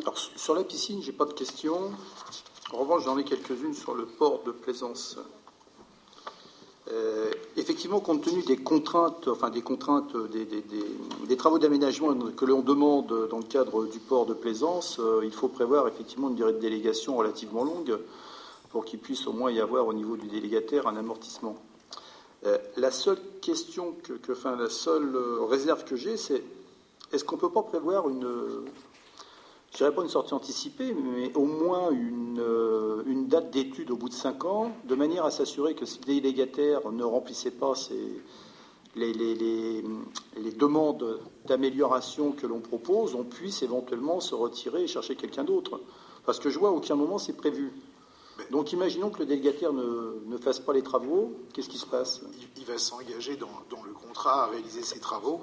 Alors, sur la piscine, j'ai pas de questions. En revanche, j'en ai quelques-unes sur le port de plaisance. Euh, effectivement, compte tenu des contraintes, enfin des contraintes, des, travaux d'aménagement que l'on demande dans le cadre du port de plaisance, euh, il faut prévoir effectivement une durée de délégation relativement longue pour qu'il puisse au moins y avoir au niveau du délégataire un amortissement. Euh, la seule question que, enfin la seule réserve que j'ai, c'est est-ce qu'on ne peut pas prévoir une, je dirais pas une sortie anticipée, mais au moins une, euh, date d'étude au bout de cinq ans, de manière à s'assurer que si le délégataire ne remplissait pas les, demandes d'amélioration que l'on propose, on puisse éventuellement se retirer et chercher quelqu'un d'autre. Parce que je vois à aucun moment c'est prévu. Donc imaginons que le délégataire ne, fasse pas les travaux, qu'est-ce qui se passe? Il, va s'engager dans, dans, le contrat à réaliser ses travaux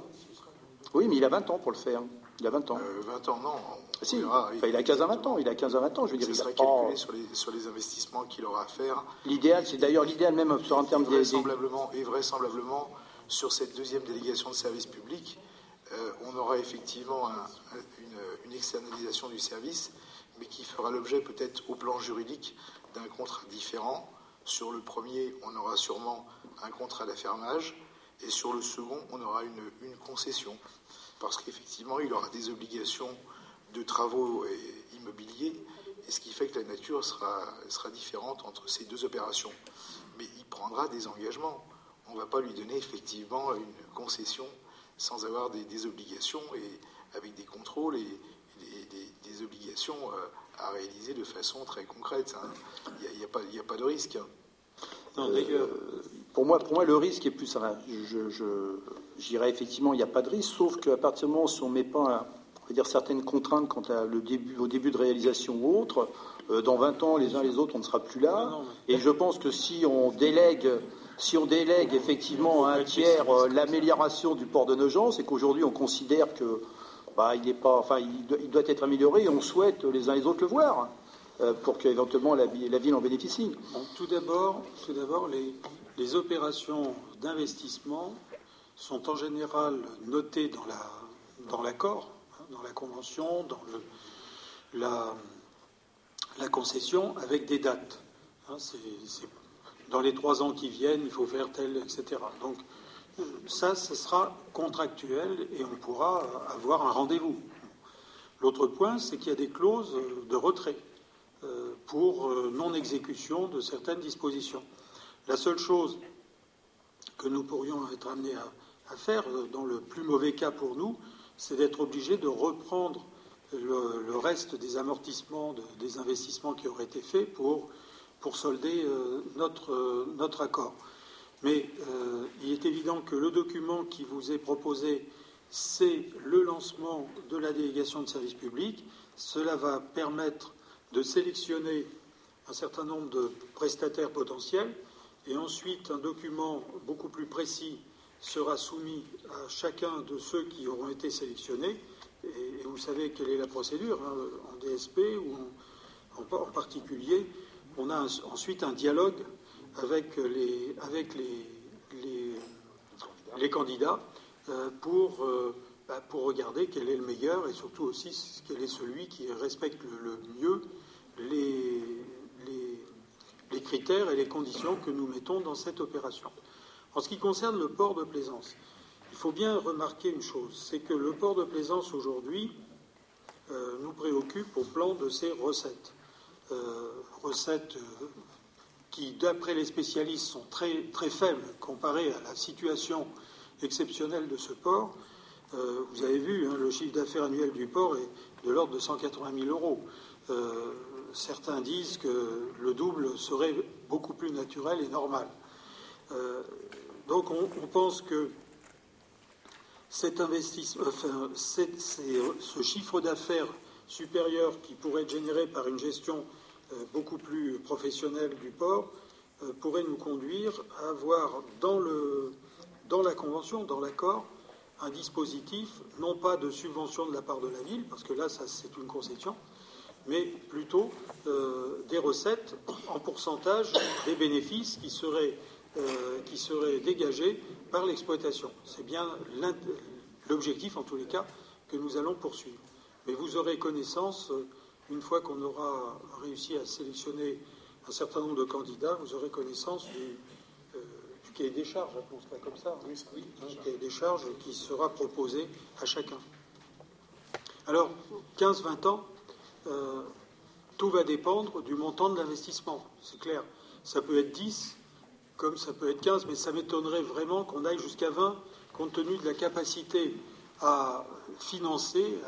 oui, mais il a 20 ans pour le faire. Il a 20 ans. 20 euh, ans, non. Si, il a 15 à 20 ans, il a 15 à 20 ans, je veux dire. Il sera calculé sur, les, sur les investissements qu'il aura à faire. L'idéal, c'est d'ailleurs l'idéal même sur un terme et vraisemblablement, et vraisemblablement, sur cette deuxième délégation de service public, euh, on aura effectivement un- un- une, une externalisation du service, mais qui fera l'objet peut-être au plan juridique d'un contrat différent. Sur le premier, on aura sûrement un contrat d'affermage, et sur le second, on aura une, une concession, parce qu'effectivement, il aura des obligations de travaux et immobiliers, et ce qui fait que la nature sera, sera différente entre ces deux opérations. Mais il prendra des engagements. On ne va pas lui donner effectivement une concession sans avoir des, des obligations et avec des contrôles et, des, des- des obligations euh, à réaliser de façon très concrète. hein. Il n'y a, pas- a de risque. Non, d'ailleurs, Pour moi, pour moi, le risque est plus. enfin, je, je, je dirais effectivement, il n'y a pas de risque, sauf qu'à partir du moment où on ne met pas on va dire, certaines contraintes quant à le début, au début de réalisation ou autre, euh, dans 20 ans, les uns les autres, on ne sera plus là. Non, non, Et je pense que si on délègue, si on délègue effectivement à un tiers euh, l'amélioration du port de Nogent, c'est qu'aujourd'hui on considère que bah, il pas, enfin, il doit, il doit être amélioré et on souhaite les uns les autres le voir euh, pour qu'éventuellement la, la ville en bénéficie. Bon, tout d'abord, tout d'abord, les, les opérations d'investissement sont en général notées dans la dans l'accord, hein, dans la convention, dans la, concession, avec des dates. Hein, dans les trois ans qui viennent, il faut faire tel, etc. Donc euh, ça, ce sera contractuel et on pourra avoir un rendez-vous. L'autre point, c'est qu'il y a des clauses de retrait euh, pour euh, non-exécution de certaines dispositions. La seule chose que nous pourrions être amenés à, à faire, euh, dans le plus mauvais cas pour nous, c'est d'être obligés de reprendre le, reste des amortissements, de- des investissements qui auraient été faits pour, solder euh, notre, euh, notre accord. Mais il est évident que le document qui vous est proposé, c'est le lancement de la délégation de service public. Cela va permettre de sélectionner un certain nombre de prestataires potentiels et ensuite un document beaucoup plus précis sera soumis à chacun de ceux qui auront été sélectionnés. Et, vous savez quelle est la procédure hein, en DSP ou en, particulier. On a ensuite un dialogue avec les, candidats euh, pour, euh, bah, pour regarder quel est le meilleur et surtout aussi quel est celui qui respecte le, mieux les critères et les conditions que nous mettons dans cette opération. En ce qui concerne le port de plaisance, il faut bien remarquer une chose, c'est que le port de plaisance aujourd'hui euh, nous préoccupe au plan de ses recettes. Euh, recettes euh, qui, d'après les spécialistes, sont très, faibles comparées à la situation exceptionnelle de ce port. Vous avez vu, hein, le chiffre d'affaires annuel du port est de l'ordre de 180 000 euros. Certains disent que le double serait beaucoup plus naturel et normal. Euh, donc on, pense que c'est- ce chiffre d'affaires supérieur qui pourrait être généré par une gestion euh, beaucoup plus professionnelle du port euh, pourrait nous conduire à avoir dans, la convention, dans l'accord, un dispositif, non pas de subvention de la part de la ville, parce que là, c'est une concession, mais plutôt euh, des recettes en pourcentage des bénéfices qui seraient, euh, qui seraient dégagés par l'exploitation. C'est bien l'objectif, en tous les cas, que nous allons poursuivre. Mais vous aurez connaissance, euh, une fois qu'on aura réussi à sélectionner un certain nombre de candidats, vous aurez connaissance du, euh, du cahier des charges, appelons comme ça, hein, cahier des charges qui sera proposé à chacun. Alors, 15-20 ans, euh, tout va dépendre du montant de l'investissement, c'est clair. Ça peut être 10, comme ça peut être 15, mais ça m'étonnerait vraiment qu'on aille jusqu'à 20, compte tenu de la capacité à financer,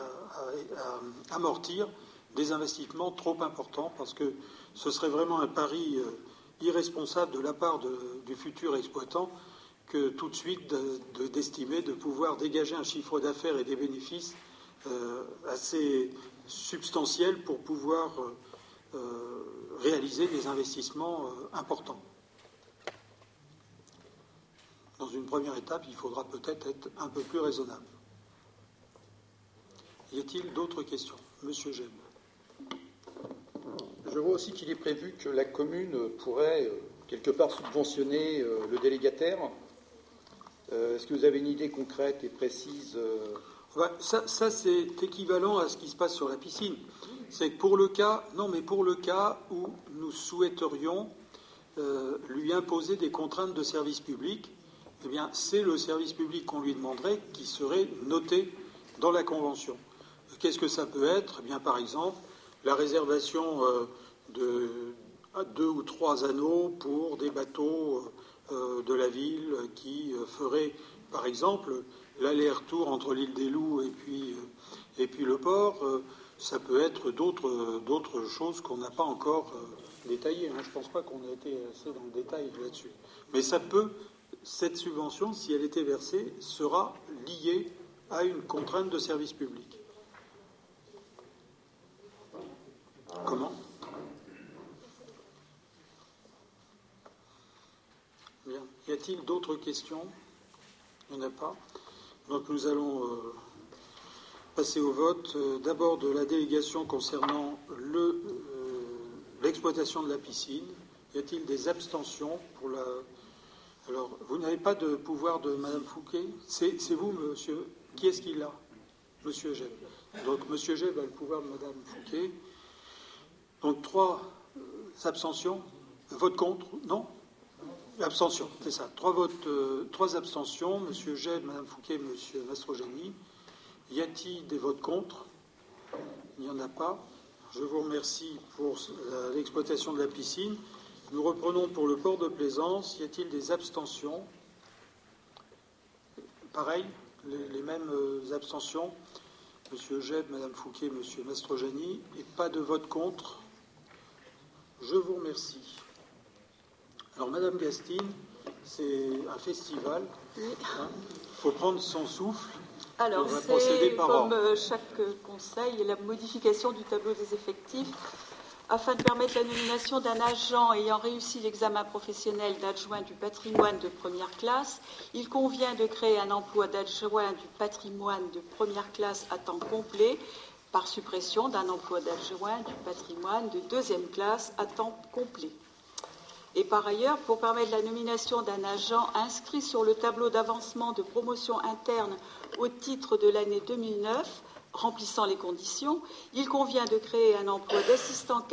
à, amortir des investissements trop importants, parce que ce serait vraiment un pari euh, irresponsable de la part du futur exploitant que tout de suite de- de- d'estimer de, pouvoir dégager un chiffre d'affaires et des bénéfices euh, assez substantiels pour pouvoir euh, réaliser des investissements importants. Dans une première étape, il faudra peut-être être un peu plus raisonnable. Y a-t-il d'autres questions? Monsieur Gem. Je vois aussi qu'il est prévu que la commune pourrait euh, quelque part subventionner euh, le délégataire. Euh, est-ce que vous avez une idée concrète et précise ça, ça c'est équivalent à ce qui se passe sur la piscine. C'est que pour le cas, non, mais pour le cas où nous souhaiterions lui imposer des contraintes de service public, eh bien, c'est le service public qu'on lui demanderait qui serait noté dans la convention. Qu'est-ce que ça peut être? Eh bien, Par exemple, la réservation euh, de deux ou trois anneaux pour des bateaux euh, de la ville qui euh, feraient, par exemple, l'aller-retour entre l'île des Loups et puis, et puis le port. ça peut être d'autres choses qu'on n'a pas encore détaillées. Hein. Je ne pense pas qu'on ait été assez dans le détail là-dessus. Mais ça peut, cette subvention, si elle était versée, sera liée à une contrainte de service public. Comment? Bien. Y a-t-il d'autres questions? Il n'y en a pas. Donc nous allons euh, passer au vote. Euh, d'abord de la délégation concernant euh, l'exploitation de la piscine. Y a-t-il des abstentions pour la. Alors, vous n'avez pas de pouvoir de Madame Fouquet C'est vous, monsieur Qui est-ce qui l'a Monsieur Geb. Donc, Monsieur Geb a le pouvoir de Madame Fouquet. Donc trois euh, abstentions. Vote contre Non Abstention, c'est ça. Trois votes, euh, trois abstentions. Monsieur Ged, Madame Fouquet, Monsieur Mastrogeni. Y a-t-il des votes contre Il n'y en a pas. Je vous remercie pour l'exploitation de la piscine. Nous reprenons pour le port de plaisance. Y a-t-il des abstentions? Pareil, les, mêmes euh, abstentions. Monsieur Jeb, Madame Fouquet, Monsieur Mastrojani. Et pas de vote contre. Je vous remercie. Alors, Madame Gastine, c'est un festival. Il hein? faut prendre son souffle. Alors, c'est comme euh, chaque conseil, la modification du tableau des effectifs afin de permettre la nomination d'un agent ayant réussi l'examen professionnel d'adjoint du patrimoine de première classe, il convient de créer un emploi d'adjoint du patrimoine de première classe à temps complet par suppression d'un emploi d'adjoint du patrimoine de deuxième classe à temps complet. Et par ailleurs, pour permettre la nomination d'un agent inscrit sur le tableau d'avancement de promotion interne au titre de l'année 2009, remplissant les conditions, il convient de créer un emploi d'assistant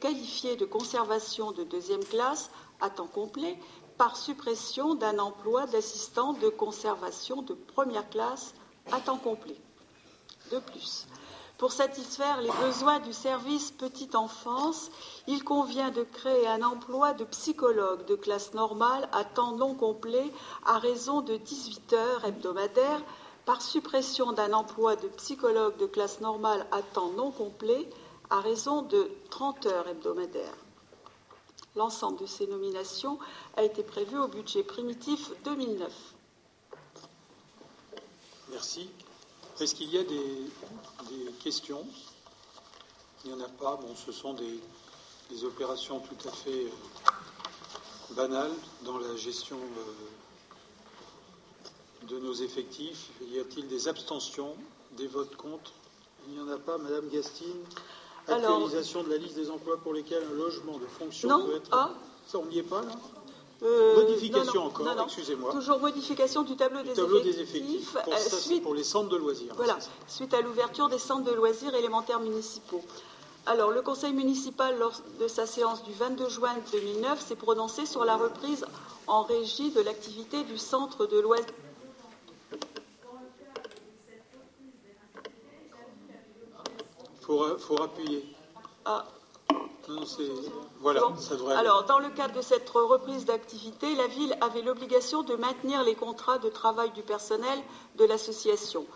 qualifié de conservation de deuxième classe à temps complet par suppression d'un emploi d'assistant de conservation de première classe à temps complet. De plus, pour satisfaire les besoins du service petite enfance, il convient de créer un emploi de psychologue de classe normale à temps non complet à raison de 18 heures hebdomadaires par suppression d'un emploi de psychologue de classe normale à temps non complet à raison de 30 heures hebdomadaires. L'ensemble de ces nominations a été prévu au budget primitif 2009. Merci. Est-ce qu'il y a des, questions? Il n'y en a pas. Bon, ce sont des, opérations tout à fait euh, banales dans la gestion euh, de nos effectifs. Y a-t-il des abstentions, des votes contre? Il n'y en a pas. Madame Gastine Actualisation de la liste des emplois pour lesquels un logement de fonction peut être. Ah. Ça, on n'y est pas là euh, modification encore, excusez-moi. Toujours modification du tableau, des, effectifs. Pour, euh, pour, les centres de loisirs. Voilà, suite à l'ouverture des centres de loisirs élémentaires municipaux. Alors, le Conseil municipal, lors de sa séance du 22 juin 2009, s'est prononcé sur la reprise en régie de l'activité du centre de loisirs. Faut, faut appuyer. Ah, voilà, Alors, dans le cadre de cette reprise d'activité, la ville avait l'obligation de maintenir les contrats de travail du personnel de l'association.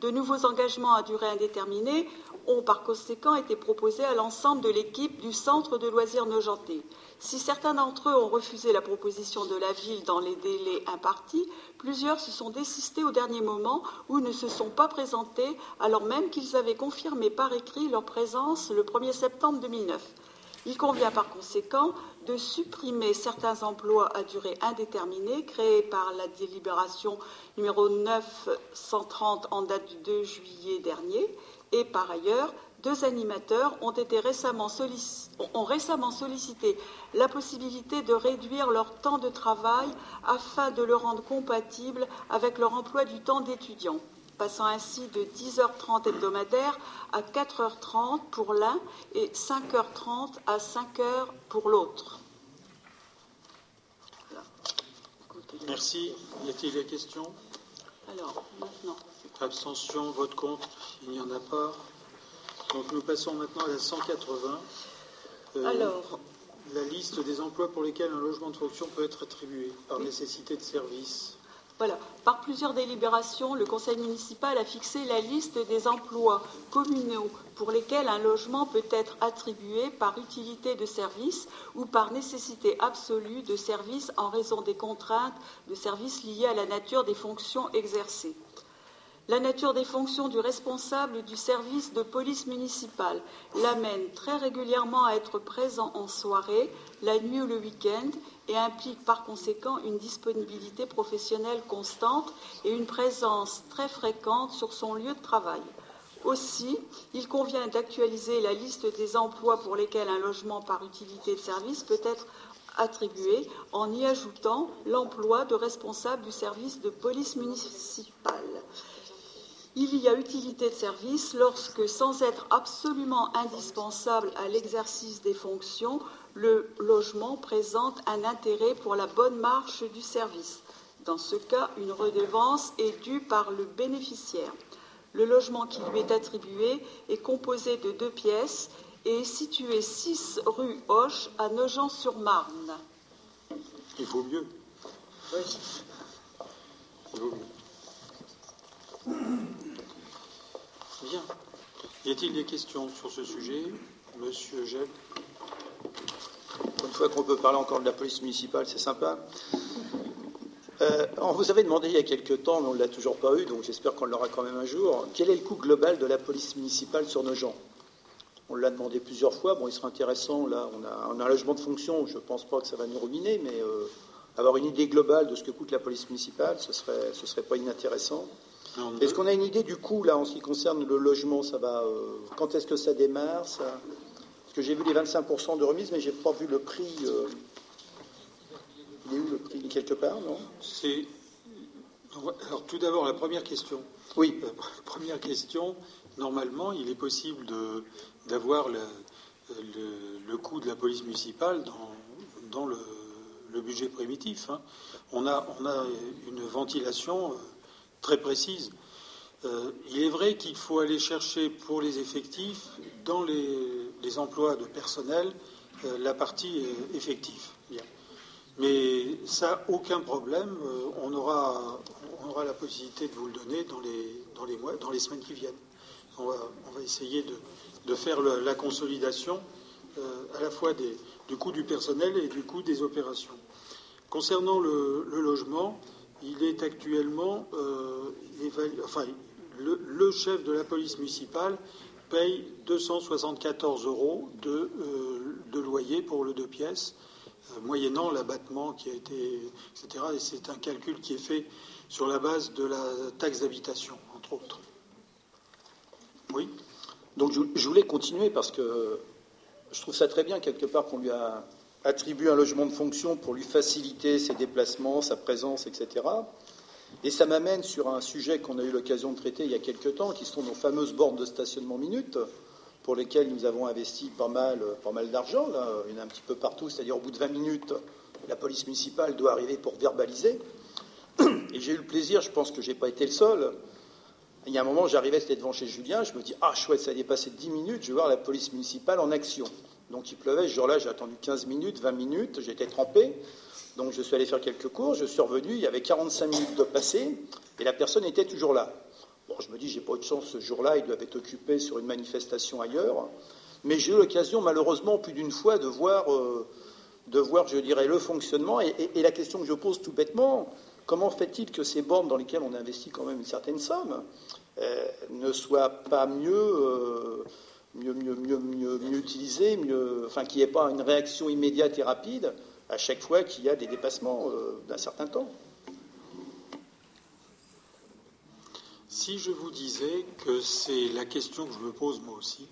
De nouveaux engagements à durée indéterminée ont par conséquent été proposés à l'ensemble de l'équipe du centre de loisirs Nogenté. Si certains d'entre eux ont refusé la proposition de la ville dans les délais impartis, plusieurs se sont désistés au dernier moment ou ne se sont pas présentés alors même qu'ils avaient confirmé par écrit leur présence le 1er septembre 2009. Il convient par conséquent de supprimer certains emplois à durée indéterminée créés par la délibération numéro 930 en date du 2 juillet dernier et par ailleurs deux animateurs ont, été récemment ont récemment sollicité la possibilité de réduire leur temps de travail afin de le rendre compatible avec leur emploi du temps d'étudiant, passant ainsi de 10h30 hebdomadaires à 4h30 pour l'un et 5h30 à 5h pour l'autre. Merci. Y a-t-il des questions? Alors, maintenant. Abstention, vote contre, il n'y en a pas. Donc nous passons maintenant à la 180. Euh, Alors. La liste des emplois pour lesquels un logement de fonction peut être attribué par nécessité de service. Voilà. Par plusieurs délibérations, le Conseil municipal a fixé la liste des emplois communaux pour lesquels un logement peut être attribué par utilité de service ou par nécessité absolue de service en raison des contraintes de service liées à la nature des fonctions exercées. La nature des fonctions du responsable du service de police municipale l'amène très régulièrement à être présent en soirée, la nuit ou le week-end et implique par conséquent une disponibilité professionnelle constante et une présence très fréquente sur son lieu de travail. Aussi, il convient d'actualiser la liste des emplois pour lesquels un logement par utilité de service peut être attribué en y ajoutant l'emploi de responsable du service de police municipale il y a utilité de service lorsque, sans être absolument indispensable à l'exercice des fonctions, le logement présente un intérêt pour la bonne marche du service. Dans ce cas, une redevance est due par le bénéficiaire. Le logement qui lui est attribué est composé de deux pièces et est situé 6 rue Hoche à Nogent-sur-Marne. Il vaut mieux. Oui. Il vaut mieux. Bien. Y a-t-il des questions sur ce sujet Monsieur Jeb Une fois qu'on peut parler encore de la police municipale, c'est sympa. Euh, on vous avait demandé il y a quelques temps, mais on ne l'a toujours pas eu, donc j'espère qu'on l'aura quand même un jour. Quel est le coût global de la police municipale sur nos gens? On l'a demandé plusieurs fois. Bon, il serait intéressant. Là, on a, un logement de fonction. Je ne pense pas que ça va nous ruiner, mais euh, avoir une idée globale de ce que coûte la police municipale, ce serait, ce serait pas inintéressant. Est-ce qu'on a une idée du coût, là, en ce qui concerne le logement ça va, euh, Quand est-ce que ça démarre ça Parce que j'ai vu les 25% de remise, mais je n'ai pas vu le prix. Euh, il est où le prix Quelque part, non? C'est. Alors, tout d'abord, la première question. Oui. La <laughs> première question, normalement, il est possible d'avoir le, le, coût de la police municipale dans, dans le, budget primitif. Hein. On, a, on a une ventilation euh, très précise. Euh, il est vrai qu'il faut aller chercher pour les effectifs, dans les, emplois de personnel, euh, la partie euh, effective. Mais ça, aucun problème. on, aura, on aura la possibilité de vous le donner dans les, dans les, mois, dans les semaines qui viennent. On va, on va essayer de, de faire la consolidation à la fois du coût du personnel et du coût des opérations. Concernant le logement, il est actuellement, euh, enfin, le, chef de la police municipale paye 274 euros de, euh, loyer pour le deux pièces, euh, moyennant l'abattement qui a été, etc. Et c'est un calcul qui est fait sur la base de la taxe d'habitation, entre autres. Oui. Donc je voulais continuer parce que je trouve ça très bien quelque part qu'on lui a attribue un logement de fonction pour lui faciliter ses déplacements, sa présence, etc. Et ça m'amène sur un sujet qu'on a eu l'occasion de traiter il y a quelques temps, qui sont nos fameuses bornes de stationnement minutes, pour lesquelles nous avons investi pas mal, d'argent. Il y en a un petit peu partout, c'est-à-dire au bout de 20 minutes, la police municipale doit arriver pour verbaliser. <clears throat> Et j'ai eu le plaisir, je pense que je n'ai pas été le seul. Il y a un moment, j'arrivais, c'était devant chez Julien, je me dis Ah, chouette, ça a dépassé 10 minutes, je vais voir la police municipale en action. Donc il pleuvait, ce jour-là, j'ai attendu 15 minutes, 20 minutes, j'étais trempé. Donc je suis allé faire quelques cours, je suis revenu, il y avait 45 minutes de passé, et la personne était toujours là. Bon, je me dis, j'ai pas eu de chance ce jour-là, il doit être occupé sur une manifestation ailleurs. Mais j'ai eu l'occasion, malheureusement, plus d'une fois, de voir, euh, de voir, je dirais, le fonctionnement. Et, la question que je pose tout bêtement, comment fait-il que ces bornes dans lesquelles on investit quand même une certaine somme euh, ne soient pas mieux. Euh, mieux, mieux, mieux, mieux, enfin qu'il n'y ait pas une réaction immédiate et rapide à chaque fois qu'il y a des dépassements euh, d'un certain temps. Si je vous disais que c'est la question que je me pose moi aussi,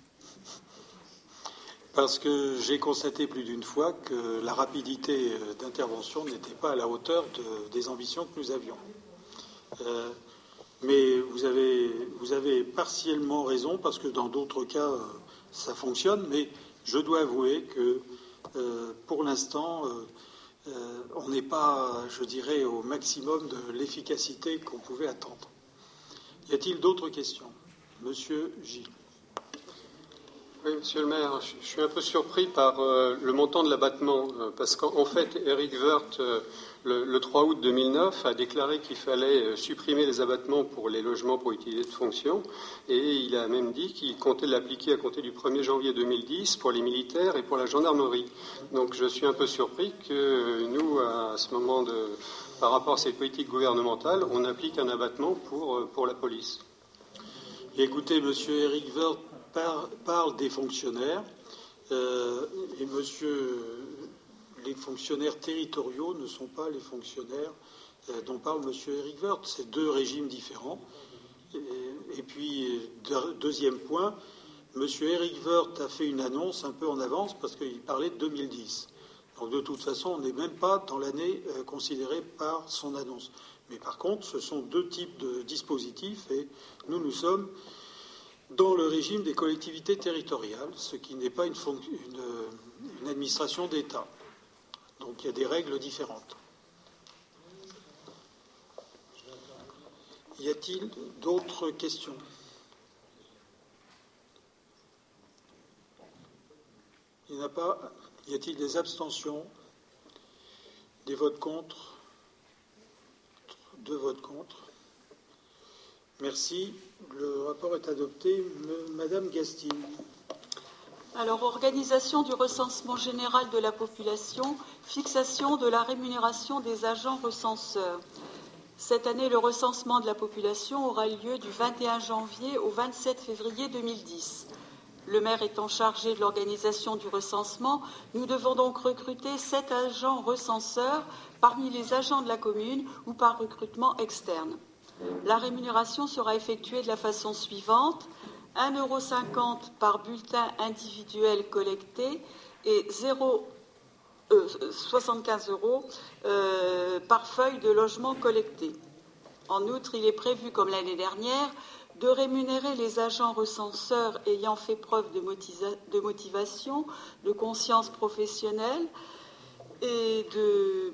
parce que j'ai constaté plus d'une fois que la rapidité euh, d'intervention n'était pas à la hauteur des ambitions que nous avions. Euh, mais vous avez, partiellement raison, parce que dans d'autres cas, euh, ça fonctionne, mais je dois avouer que pour l'instant, on n'est pas, je dirais, au maximum de l'efficacité qu'on pouvait attendre. Y a-t-il d'autres questions? Monsieur Gilles. Oui, monsieur le maire, je suis un peu surpris par euh, le montant de l'abattement, euh, parce qu'en fait, Eric Wirth, euh, le, 3 août 2009, a déclaré qu'il fallait supprimer les abattements pour les logements pour utilité de fonction, et il a même dit qu'il comptait l'appliquer à compter du 1er janvier 2010 pour les militaires et pour la gendarmerie. Donc je suis un peu surpris que nous, à ce moment de, par rapport à cette politique gouvernementale, on applique un abattement pour, pour la police. Écoutez, monsieur Eric Wirth parle des fonctionnaires euh, et monsieur, les fonctionnaires territoriaux ne sont pas les fonctionnaires euh, dont parle monsieur Eric Wirth. C'est deux régimes différents. Et, puis, deuxième point, monsieur Eric Wirth a fait une annonce un peu en avance parce qu'il parlait de 2010. Donc de toute façon, on n'est même pas dans l'année euh, considérée par son annonce. Mais par contre, ce sont deux types de dispositifs et nous, nous sommes dans le régime des collectivités territoriales, ce qui n'est pas une, administration d'État. Donc il y a des règles différentes. Y a-t-il d'autres questions? Il n'y a pas. Y a-t-il des abstentions Des votes contre Deux votes contre? Merci. Le rapport est adopté. Madame Gastine. Alors, organisation du recensement général de la population, fixation de la rémunération des agents recenseurs. Cette année, le recensement de la population aura lieu du 21 janvier au 27 février 2010. Le maire étant chargé de l'organisation du recensement, nous devons donc recruter sept agents recenseurs parmi les agents de la commune ou par recrutement externe. La rémunération sera effectuée de la façon suivante 1,50 euro par bulletin individuel collecté et 0,75 euh, euros euh, par feuille de logement collecté. En outre, il est prévu, comme l'année dernière, de rémunérer les agents recenseurs ayant fait preuve de, motivation, de conscience professionnelle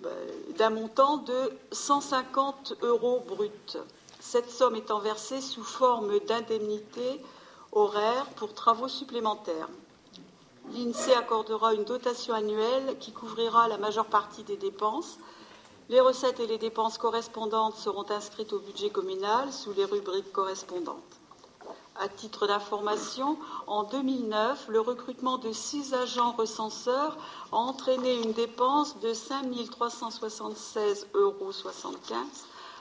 bah, d'un montant de 150 euros bruts. Cette somme étant versée sous forme d'indemnité horaire pour travaux supplémentaires. L'INSEE accordera une dotation annuelle qui couvrira la majeure partie des dépenses. Les recettes et les dépenses correspondantes seront inscrites au budget communal sous les rubriques correspondantes. À titre d'information, en 2009, le recrutement de six agents recenseurs a entraîné une dépense de 5 376,75 euros,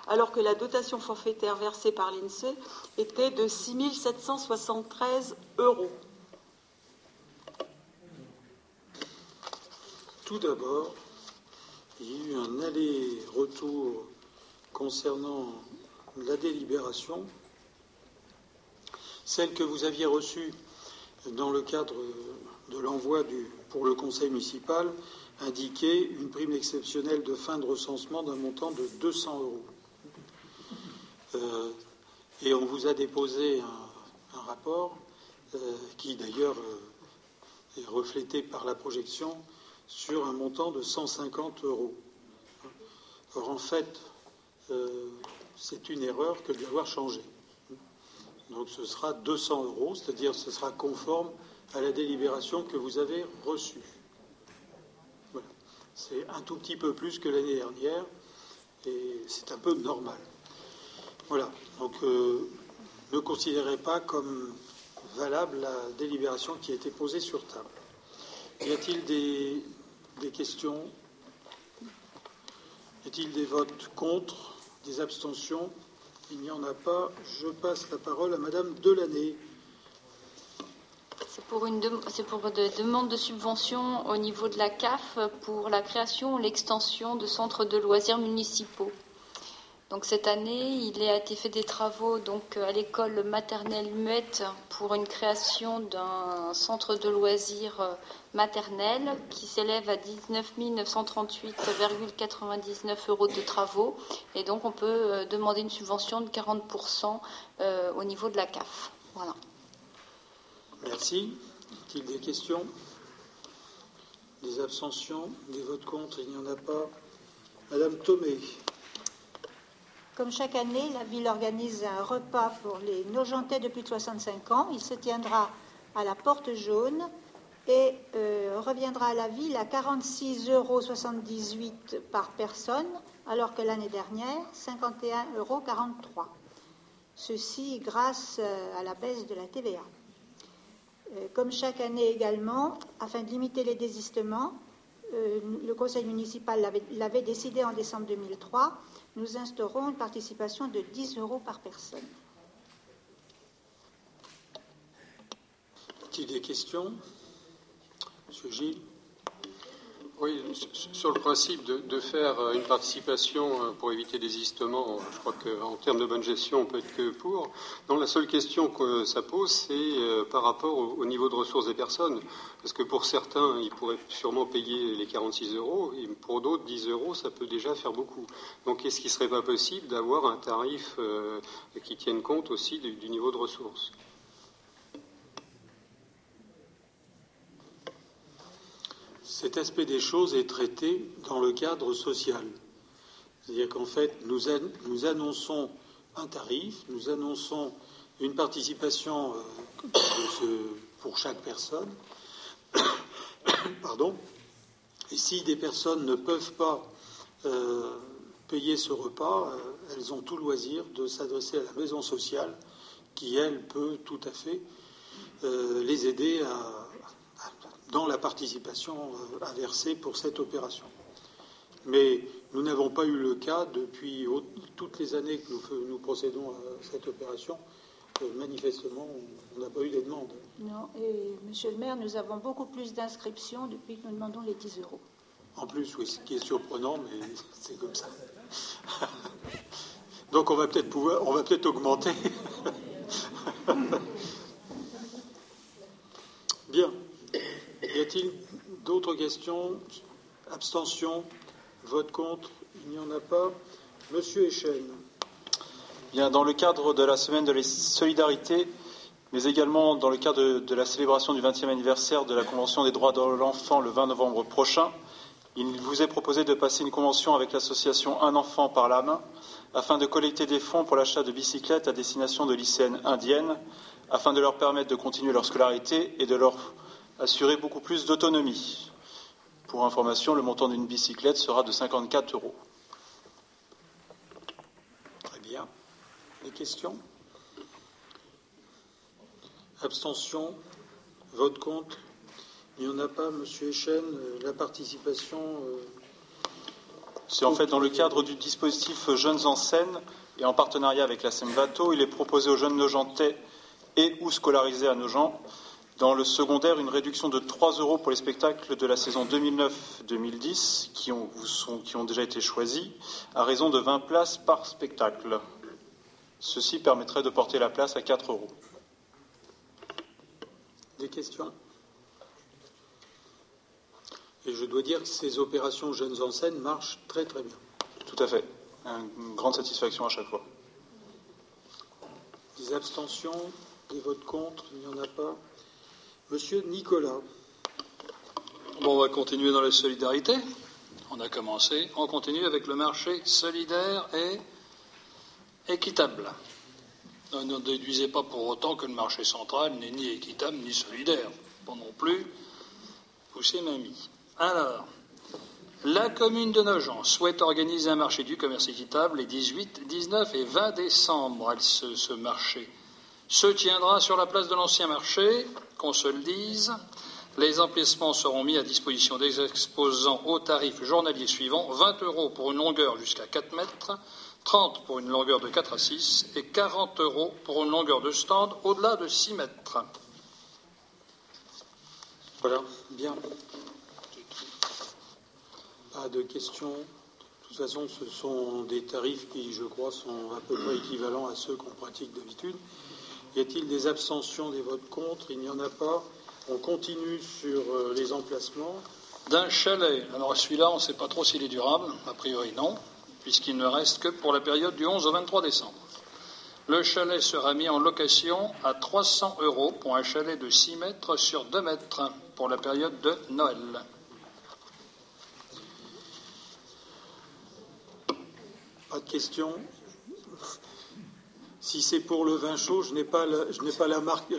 alors que la dotation forfaitaire versée par l'INSEE était de 6 773 euros. Tout d'abord, il y a eu un aller-retour concernant la délibération celle que vous aviez reçue dans le cadre de l'envoi pour le conseil municipal indiquait une prime exceptionnelle de fin de recensement d'un montant de 200 euros. Euh, et on vous a déposé un, rapport euh, qui d'ailleurs euh, est reflété par la projection sur un montant de 150 euros. Or en fait, c'est une erreur que d'avoir changé. Donc ce sera 200 euros, c'est-à-dire ce sera conforme à la délibération que vous avez reçue. C'est un tout petit peu plus que l'année dernière et c'est un peu normal. Voilà. Donc euh, ne considérez pas comme valable la délibération qui a été posée sur table. Y a-t-il des questions? Y a-t-il des votes contre? Des abstentions? Il n'y en a pas. Je passe la parole à Madame Delaney. C'est pour, une pour des demandes de subvention au niveau de la CAF pour la création ou l'extension de centres de loisirs municipaux. Donc cette année, il a été fait des travaux donc à l'école maternelle muette pour une création d'un centre de loisirs euh, maternel qui s'élève à 19 938,99 euros de travaux. Et donc on peut euh, demander une subvention de 40% euh, au niveau de la CAF. Voilà. Merci. Y a-t-il des questions? Des abstentions? Des votes contre? Il n'y en a pas. Madame Thomé. Comme chaque année, la ville organise un repas pour les Nogentais de plus de 65 ans. Il se tiendra à la Porte Jaune et euh, reviendra à la ville à 46,78 euros par personne, alors que l'année dernière, 51,43 euros. Ceci grâce euh, à la baisse de la TVA. Euh, comme chaque année également, afin de limiter les désistements, le conseil municipal l'avait décidé en décembre 2003, nous instaurons une participation de 10 euros par personne. Y a des questions Monsieur Gilles? Oui, sur le principe de, faire euh, une participation euh, pour éviter des istements, je crois qu'en termes de bonne gestion, on peut être que pour. Non, la seule question que ça pose, c'est euh, par rapport au, niveau de ressources des personnes. Parce que pour certains, ils pourraient sûrement payer les 46 euros, et pour d'autres, 10 euros, ça peut déjà faire beaucoup. Donc, est-ce qu'il ne serait pas possible d'avoir un tarif qui tienne compte aussi du niveau de ressources? Cet aspect des choses est traité dans le cadre social. C'est-à-dire qu'en fait, nous, annonçons un tarif, nous annonçons une participation euh, pour chaque personne. <coughs> Pardon. Et si des personnes ne peuvent pas euh, payer ce repas, euh, elles ont tout loisir de s'adresser à la maison sociale qui, elle, peut tout à fait les aider à, dans la participation euh, à verser pour cette opération. Mais nous n'avons pas eu le cas depuis toutes les années que nous, procédons à cette opération. manifestement, on n'a pas eu des demandes. Non, et monsieur le maire, nous avons beaucoup plus d'inscriptions depuis que nous demandons les 10 euros. En plus, oui, ce qui est surprenant, mais <laughs> c'est comme ça. <laughs> Donc on va peut-être pouvoir, on va peut-être augmenter. <laughs> Bien. Y a-t-il d'autres questions Abstention Vote contre Il n'y en a pas. Monsieur Echen. Bien, dans le cadre de la semaine de la solidarité, mais également dans le cadre de, la célébration du 20e anniversaire de la Convention des droits de l'enfant le 20 novembre prochain, il vous est proposé de passer une convention avec l'association Un enfant par la main afin de collecter des fonds pour l'achat de bicyclettes à destination de lycéennes indiennes afin de leur permettre de continuer leur scolarité et de leur assurer beaucoup plus d'autonomie. Pour information, le montant d'une bicyclette sera de 54 euros. Très bien. Des questions? Abstention Vote contre Il n'y en a pas, Monsieur Echen. Euh, la participation. Euh, C'est en fait dans le cadre du dispositif Jeunes en scène et en partenariat avec la SEMVATO, il est proposé aux jeunes nogentais et ou scolarisés à Nogent dans le secondaire, une réduction de 3 euros pour les spectacles de la saison 2009-2010 qui ont, qui ont déjà été choisis, à raison de 20 places par spectacle. Ceci permettrait de porter la place à 4 euros. Des questions? Et je dois dire que ces opérations Jeunes en scène marchent très très bien. Tout à fait. Une grande satisfaction à chaque fois. Des abstentions Des votes contre Il n'y en a pas Monsieur Nicolas. Bon, on va continuer dans la solidarité. On a commencé. On continue avec le marché solidaire et équitable. Ne déduisez pas pour autant que le marché central n'est ni équitable ni solidaire. Pas non plus. Poussez mamie. Alors, la commune de Nogent souhaite organiser un marché du commerce équitable les 18, 19 et 20 décembre. ce, ce marché se tiendra sur la place de l'ancien marché qu'on se le dise. Les emplacements seront mis à disposition des exposants au tarif journalier suivant 20 euros pour une longueur jusqu'à 4 mètres, 30 pour une longueur de 4 à 6 et 40 euros pour une longueur de stand au-delà de 6 mètres. Voilà, bien. Pas de questions toute façon, ce sont des tarifs qui, je crois, sont à peu près équivalents à ceux qu'on pratique d'habitude. Y a-t-il des abstentions, des votes contre? Il n'y en a pas. On continue sur euh, les emplacements. D'un chalet. Alors celui-là, on ne sait pas trop s'il est durable. A priori, non, puisqu'il ne reste que pour la période du 11 au 23 décembre. Le chalet sera mis en location à 300 euros pour un chalet de 6 mètres sur 2 mètres pour la période de Noël. Pas de questions? Si c'est pour le vin chaud, je n'ai pas, la, marque,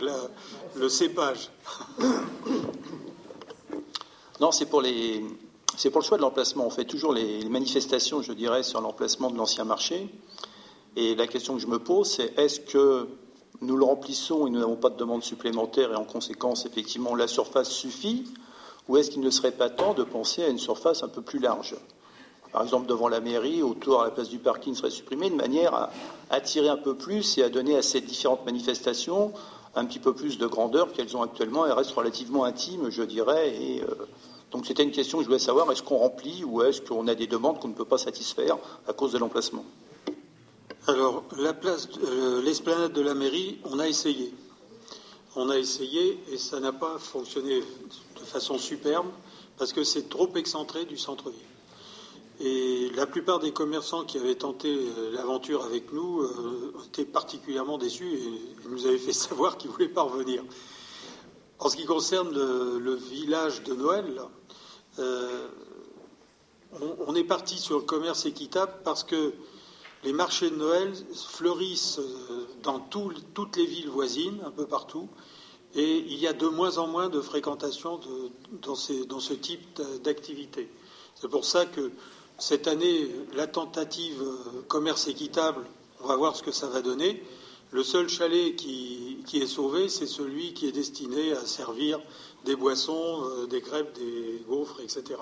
le cépage. Non, c'est pour c'est pour le choix de l'emplacement. On fait toujours les manifestations, je dirais, sur l'emplacement de l'ancien marché. Et la question que je me pose, c'est est-ce que nous le remplissons et nous n'avons pas de demande supplémentaire et en conséquence, effectivement, la surface suffit Ou est-ce qu'il ne serait pas temps de penser à une surface un peu plus large? Par exemple devant la mairie, autour à la place du parking serait supprimé, de manière à attirer un peu plus et à donner à ces différentes manifestations un petit peu plus de grandeur qu'elles ont actuellement. Elles restent relativement intimes, je dirais. Euh, donc c'était une question que je voulais savoir est-ce qu'on remplit ou est-ce qu'on a des demandes qu'on ne peut pas satisfaire à cause de l'emplacement? Alors, la place, euh, l'esplanade de la mairie, on a essayé. On a essayé et ça n'a pas fonctionné de façon superbe parce que c'est trop excentré du centre-ville. Et la plupart des commerçants qui avaient tenté euh, l'aventure avec nous euh, étaient particulièrement déçus et nous avaient fait <laughs> savoir qu'ils ne voulaient pas revenir. En ce qui concerne le, village de Noël, euh, on, est parti sur le commerce équitable parce que les marchés de Noël fleurissent dans toutes les villes voisines, un peu partout, et il y a de moins en moins de fréquentation dans, dans, ce type d'activité. C'est pour ça que cette année, la tentative euh, commerce équitable, on va voir ce que ça va donner. Le seul chalet qui, est sauvé, c'est celui qui est destiné à servir des boissons, euh, des crêpes, des gaufres, etc.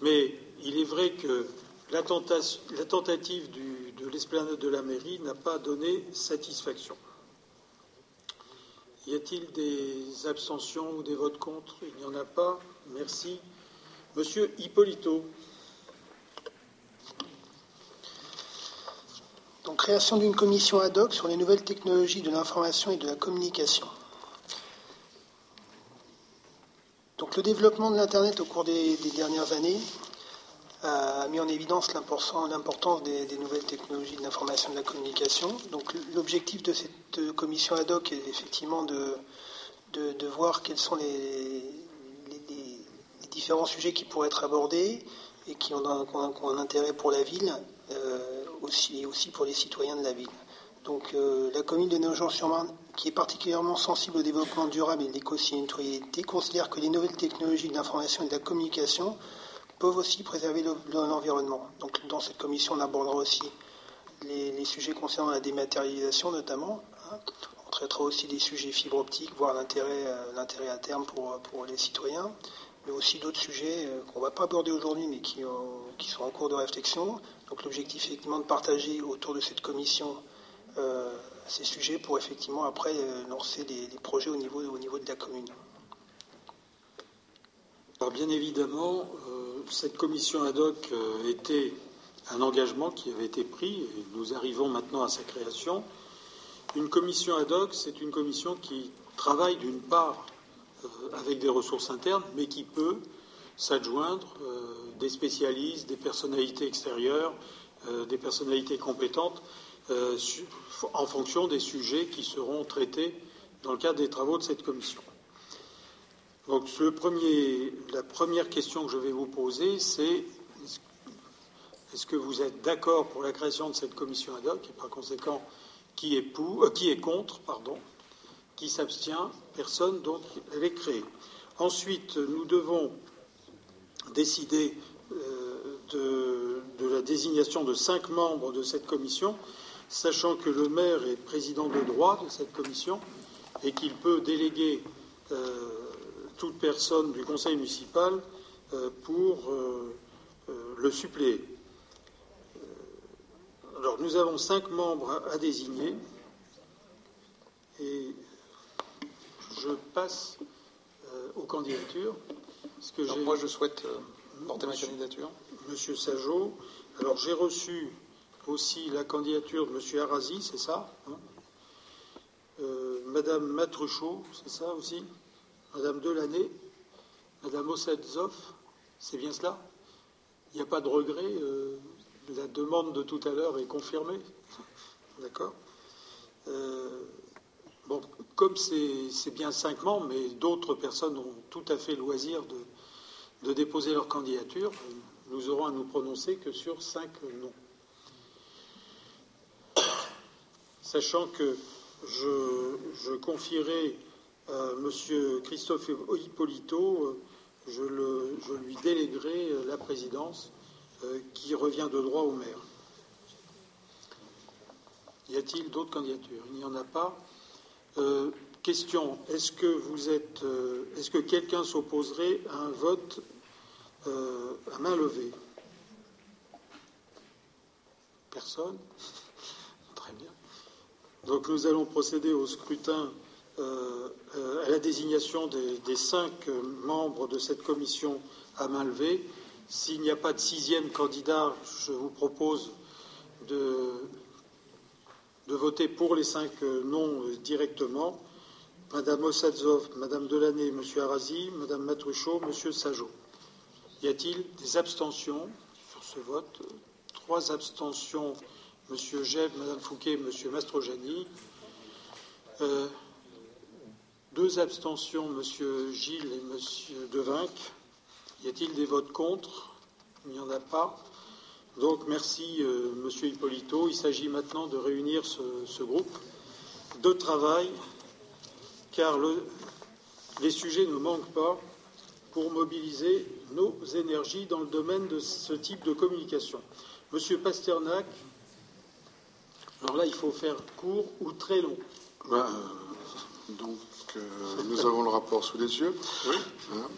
Mais il est vrai que la, tentative de l'esplanade de la mairie n'a pas donné satisfaction. Y a-t-il des abstentions ou des votes contre? Il n'y en a pas. Merci. Monsieur Hippolito. Donc, création d'une commission ad hoc sur les nouvelles technologies de l'information et de la communication. Donc, le développement de l'Internet au cours des, dernières années a mis en évidence l'importance des, nouvelles technologies de l'information et de la communication. Donc, l'objectif de cette commission ad hoc est effectivement de, de, voir quels sont les, différents sujets qui pourraient être abordés et qui ont un, intérêt pour la ville. Euh, aussi, et aussi pour les citoyens de la ville. Donc euh, la commune de Nogent-sur-Marne, qui est particulièrement sensible au développement durable et de l'éco-citoyenneté, considère que les nouvelles technologies de l'information et de la communication peuvent aussi préserver l'environnement. Donc dans cette commission, on abordera aussi les, sujets concernant la dématérialisation notamment. Hein. On traitera aussi des sujets fibre optique, voire l'intérêt euh, à terme pour, les citoyens mais aussi d'autres sujets euh, qu'on ne va pas aborder aujourd'hui, mais qui, sont en cours de réflexion. Donc l'objectif, effectivement, de partager autour de cette commission euh, ces sujets pour effectivement après euh, lancer des, projets au niveau, au niveau de la commune. Alors bien évidemment, cette commission ad hoc était un engagement qui avait été pris et nous arrivons maintenant à sa création. Une commission ad hoc, c'est une commission qui travaille d'une part euh, avec des ressources internes, mais qui peut s'adjoindre euh, des spécialistes, des personnalités extérieures, euh, des personnalités compétentes en fonction des sujets qui seront traités dans le cadre des travaux de cette commission. Donc premier, la première question que je vais vous poser, c'est est-ce que vous êtes d'accord pour la création de cette commission ad hoc et par conséquent qui est, pour, qui est contre pardon, qui s'abstient Personne, donc elle est créée. Ensuite, nous devons décider euh, de, la désignation de cinq membres de cette commission, sachant que le maire est président de droit de cette commission et qu'il peut déléguer euh, toute personne du conseil municipal euh, pour le suppléer. Alors, nous avons cinq membres à désigner et je passe aux candidatures. Que moi, je souhaite euh, porter ma candidature. Monsieur Sajot. Alors j'ai reçu aussi la candidature de M. Arasi, c'est ça hein? Euh, Madame Matruchot, c'est ça aussi? Madame Delaney Madame Ossadzov, c'est bien cela? Il n'y a pas de regret euh, La demande de tout à l'heure est confirmée <laughs> D'accord? Bon, comme c'est bien cinq membres, mais d'autres personnes ont tout à fait loisir de, déposer leur candidature, nous aurons à nous prononcer que sur cinq noms. Sachant que je, confierai à M. Christophe Hippolito, je, lui déléguerai la présidence euh, qui revient de droit au maire. Y a-t-il d'autres candidatures? Il n'y en a pas. Euh, question est-ce que euh, est-ce que quelqu'un s'opposerait à un vote à main levée? Personne? <laughs> Très bien. Donc nous allons procéder au scrutin, euh, euh, à la désignation des, cinq membres de cette commission à main levée. S'il n'y a pas de sixième candidat, je vous propose de, voter pour les cinq noms directement. Madame Ossadzov, Madame Delaney, Monsieur Arasi, Madame Matruchot, Monsieur Sajot. Y a-t-il des abstentions sur ce vote? Trois abstentions Monsieur Jeb, Madame Fouquet, Monsieur Mastrojani. Euh, deux abstentions, Monsieur Gilles et Monsieur Devinck. Y a-t-il des votes contre? Il n'y en a pas. Donc merci, euh, Monsieur Hippolito. Il s'agit maintenant de réunir ce, groupe de travail, car les sujets ne manquent pas pour mobiliser nos énergies dans le domaine de ce type de communication. Monsieur Pasternak alors là, il faut faire court ou très long. Ben, euh, donc, euh, nous avons le rapport sous les yeux. Oui. Hein.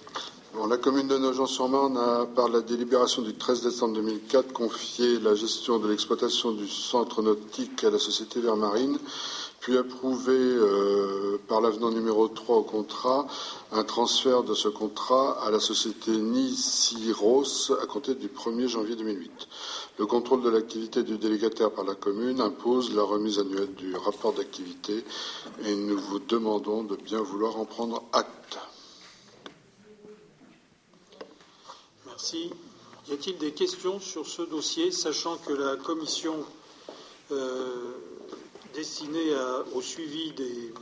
La commune de Nogent-sur-Marne a, par la délibération du 13 décembre 2004, confié la gestion de l'exploitation du centre nautique à la société Vermarine, puis approuvé euh, par l'avenant numéro 3 au contrat un transfert de ce contrat à la société Niciros à compter du 1er janvier 2008. Le contrôle de l'activité du délégataire par la commune impose la remise annuelle du rapport d'activité et nous vous demandons de bien vouloir en prendre acte. Merci. Y a-t-il des questions sur ce dossier, sachant que la commission euh, destinée au suivi des,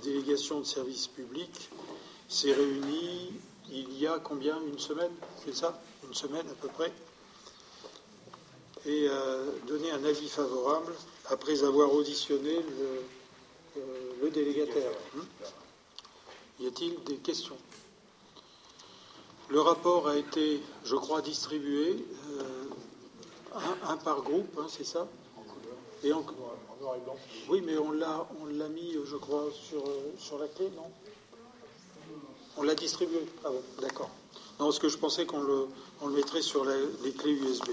délégations de services publics s'est réunie il y a combien Une semaine C'est ça Une semaine à peu près et euh, donner un avis favorable après avoir auditionné le, euh, délégataire. Hmm y a-t-il des questions? Le rapport a été, je crois, distribué, euh, un, par groupe, hein, c'est ça? Et en... Oui, mais on l'a, on l'a mis, je crois, sur, sur la clé, non? On l'a distribué. Ah bon, d'accord. Non, parce que je pensais qu'on le, on le mettrait sur les clés USB.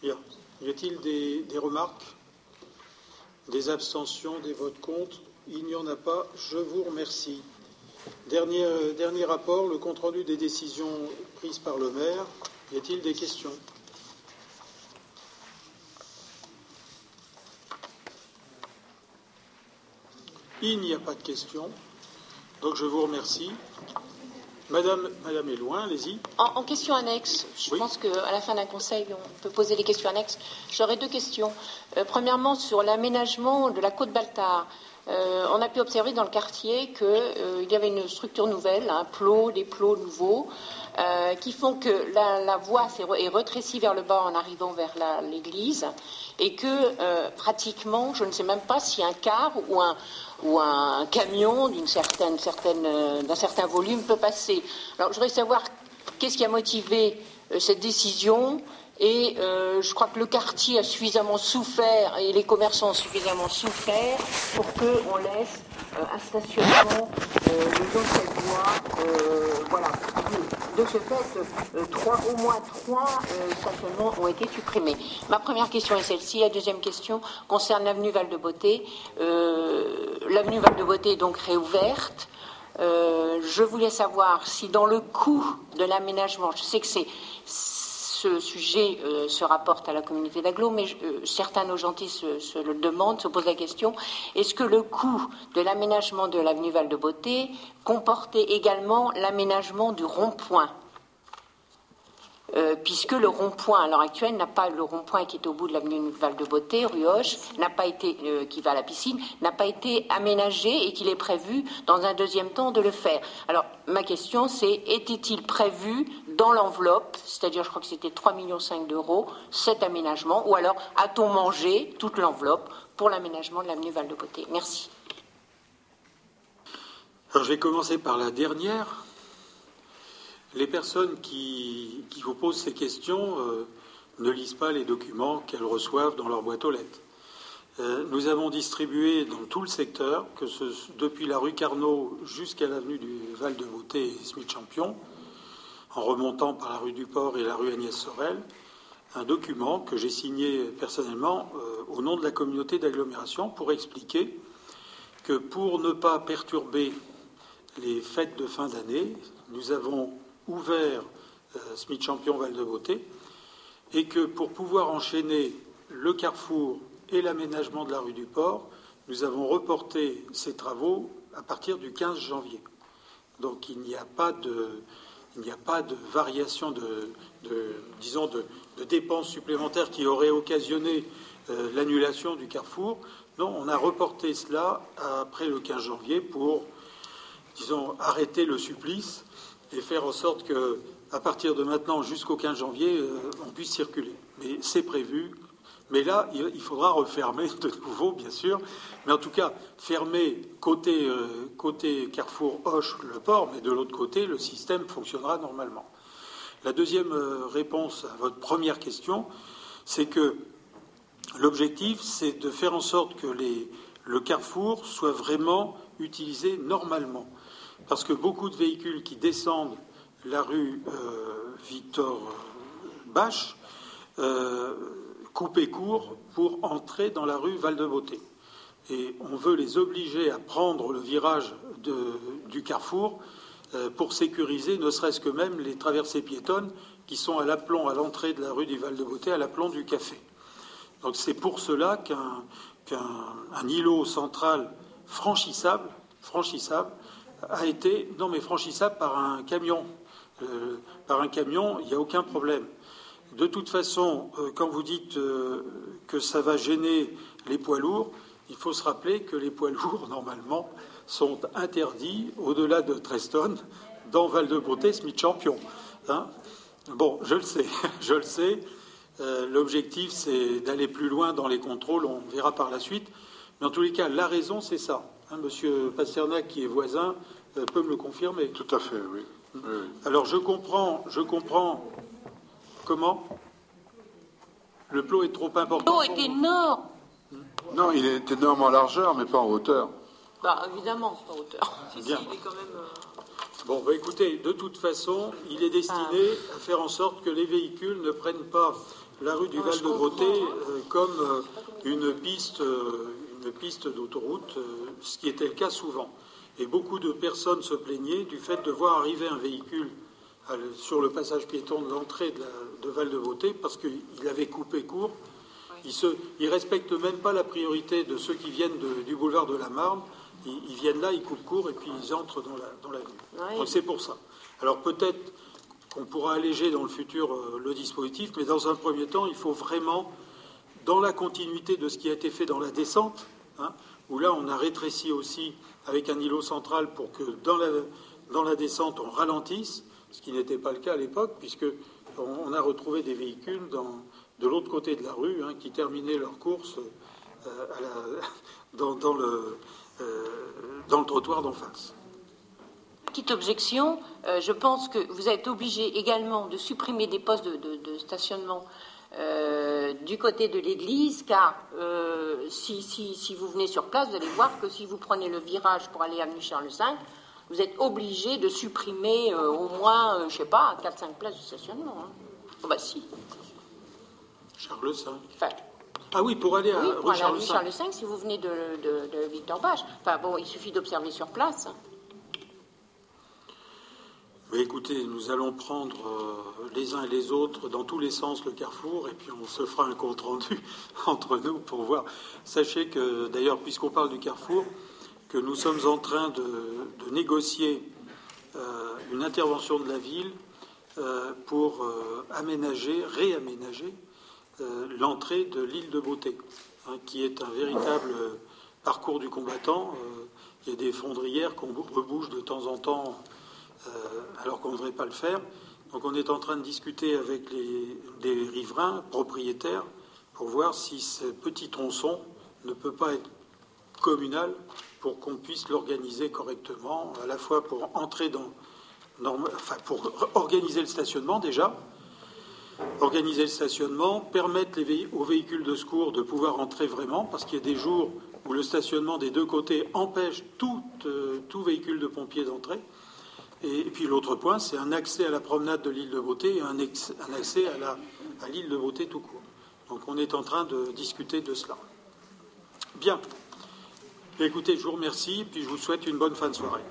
Bien. Y a-t-il des, remarques? Des abstentions Des votes contre? Il n'y en a pas. Je vous remercie. Dernier, euh, dernier rapport, le compte-rendu des décisions prises par le maire. Y a-t-il des questions? Il n'y a pas de questions. Donc je vous remercie. Madame, Madame loin, allez-y. En, question annexe, je pense qu'à la fin d'un conseil, on peut poser des questions annexes. J'aurais deux questions. Euh, premièrement, sur l'aménagement de la côte Baltard. Euh, on a pu observer dans le quartier qu'il euh, y avait une structure nouvelle, un plot, des plots nouveaux, qui font que la, voie est rétrécie vers le bas en arrivant vers l'église, et que pratiquement, je ne sais même pas si un car ou un, camion euh, d'un certain volume peut passer. Alors, je voudrais savoir qu'est-ce qui a motivé euh, cette décision et euh, je crois que le quartier a suffisamment souffert et les commerçants ont suffisamment souffert pour qu'on laisse un stationnement le long de cette voie. voilà. De ce fait, trois, au moins trois stationnements ont été supprimés. Ma première question est celle-ci. La deuxième question concerne l'avenue Val-de-Beauté. l'avenue Val-de-Beauté est donc réouverte. je voulais savoir si dans le coût de l'aménagement, je sais que c'est ce sujet se rapporte à la communauté d'agglo, mais certains nos gentils se, le demandent, se posent la question est-ce que le coût de l'aménagement de l'avenue Val-de-Beauté comportait également l'aménagement du rond-point? Euh, puisque le rond-point à l'heure actuelle n'a pas le rond-point qui est au bout de l'avenue Val de Beauté, rue Hoche, n'a pas été euh, qui va à la piscine, n'a pas été aménagé et qu'il est prévu dans un deuxième temps de le faire. Alors ma question c'est était-il prévu dans l'enveloppe, c'est-à-dire je crois que c'était 3,5 millions d'euros, cet aménagement, ou alors a-t-on mangé toute l'enveloppe pour l'aménagement de l'avenue Val de Beauté? Merci. Alors, je vais commencer par la dernière les personnes qui, vous posent ces questions euh, ne lisent pas les documents qu'elles reçoivent dans leur boîte aux lettres. Euh, nous avons distribué dans tout le secteur, depuis la rue Carnot jusqu'à l'avenue du Val de Beauté et Smith Champion, en remontant par la rue du Port et la rue Agnès Sorel, un document que j'ai signé personnellement euh, au nom de la communauté d'agglomération pour expliquer que pour ne pas perturber les fêtes de fin d'année, nous avons ouvert euh, Smith Champion Val de Beauté et que pour pouvoir enchaîner le carrefour et l'aménagement de la rue du Port, nous avons reporté ces travaux à partir du 15 janvier. Donc il n'y a pas de, variation de, disons, de, dépenses supplémentaires qui auraient occasionné euh, l'annulation du carrefour. Non, on a reporté cela après le 15 janvier pour, arrêter le supplice et faire en sorte que, à partir de maintenant jusqu'au 15 janvier, euh, on puisse circuler. Mais c'est prévu. Mais là, il faudra refermer de nouveau, bien sûr. Mais en tout cas, fermer côté, euh, côté Carrefour Hoche le port, mais de l'autre côté, le système fonctionnera normalement. La deuxième euh, réponse à votre première question, c'est que l'objectif, c'est de faire en sorte que le Carrefour soit vraiment utilisé normalement parce que beaucoup de véhicules qui descendent la rue euh, Victor Bache euh, coupent court pour entrer dans la rue Val-de-Beauté. Et on veut les obliger à prendre le virage du carrefour euh, pour sécuriser ne serait-ce que même les traversées piétonnes qui sont à l'aplomb à l'entrée de la rue du Val-de-Beauté, à l'aplomb du café. Donc c'est pour cela qu'un îlot central franchissable, franchissable a été, non mais franchissable par un camion. Euh, par un camion, il n'y a aucun problème. De toute façon, euh, quand vous dites euh, que ça va gêner les poids lourds, il faut se rappeler que les poids lourds, <laughs> normalement, sont interdits au-delà de Treston, dans Val-de-Beauté, Smith Champion. Hein. bon, je le sais, <laughs> je le sais. L'objectif, c'est d'aller plus loin dans les contrôles, on verra par la suite. Mais en tous les cas, la raison, c'est ça. Hein, monsieur Pasternak, qui est voisin, euh, peut me le confirmer. Tout à fait, oui. Alors je comprends, je comprends comment le plot est trop important. Le plot est énorme. Non, il est énorme en largeur, mais pas en hauteur. Bah, évidemment, pas en hauteur. Bien. Euh, bon, bah, écoutez, de toute façon, il est destiné à faire en sorte que les véhicules ne prennent pas la rue du Val de Beauté euh, comme une piste, une piste d'autoroute, ce qui était le cas souvent. Et beaucoup de personnes se plaignaient du fait de voir arriver un véhicule sur le passage piéton de l'entrée de, Val-de-Beauté parce qu'il avait coupé court. Ils ne respectent même pas la priorité de ceux qui viennent du boulevard de la Marne. Ils, viennent là, ils coupent court et puis ils entrent dans la, la Donc c'est pour ça. Alors peut-être qu'on pourra alléger dans le futur euh, le dispositif, mais dans un premier temps, il faut vraiment, dans la continuité de ce qui a été fait dans la descente, hein, où là on a rétréci aussi avec un îlot central pour que dans la, descente on ralentisse, ce qui n'était pas le cas à l'époque, puisque on, a retrouvé des véhicules dans, de l'autre côté de la rue hein, qui terminaient leur course euh, <laughs> euh, dans le trottoir d'en face. Petite objection, euh, je pense que vous êtes obligé également de supprimer des postes de stationnement euh, du côté de l'église, car euh, si, vous venez sur place, vous allez voir que si vous prenez le virage pour aller à avenue Charles V, vous êtes obligé de supprimer euh, au moins, je sais pas, 4-5 places de stationnement. Hein. Oh, bah si. Charles V ah oui, pour aller à, oui, pour aller Charles, Charles V, si vous venez de, de, Victor Bach. Enfin bon, il suffit d'observer sur place. Écoutez, nous allons prendre euh, les uns et les autres dans tous les sens le carrefour et puis on se fera un compte rendu <laughs> entre nous pour voir. Sachez que, d'ailleurs, puisqu'on parle du carrefour, que nous sommes en train de, négocier euh, une intervention de la ville euh, pour aménager, réaménager l'entrée de l'île de Beauté, hein, qui est un véritable parcours du combattant. il y a des fondrières qu'on rebouche de temps en temps alors qu'on ne devrait pas le faire. Donc on est en train de discuter avec les, riverains propriétaires pour voir si ce petit tronçon ne peut pas être communal pour qu'on puisse l'organiser correctement, à la fois pour entrer dans, enfin pour organiser le stationnement déjà, organiser le stationnement, permettre aux véhicules de secours de pouvoir entrer vraiment, parce qu'il y a des jours où le stationnement des deux côtés empêche tout, euh, tout véhicule de pompiers d'entrer. Et, puis l'autre point, c'est un accès à la promenade de l'île de Beauté et un, accès à l'île de Beauté tout court. Donc on est en train de discuter de cela. Bien. Écoutez, je vous remercie, puis je vous souhaite une bonne fin de soirée.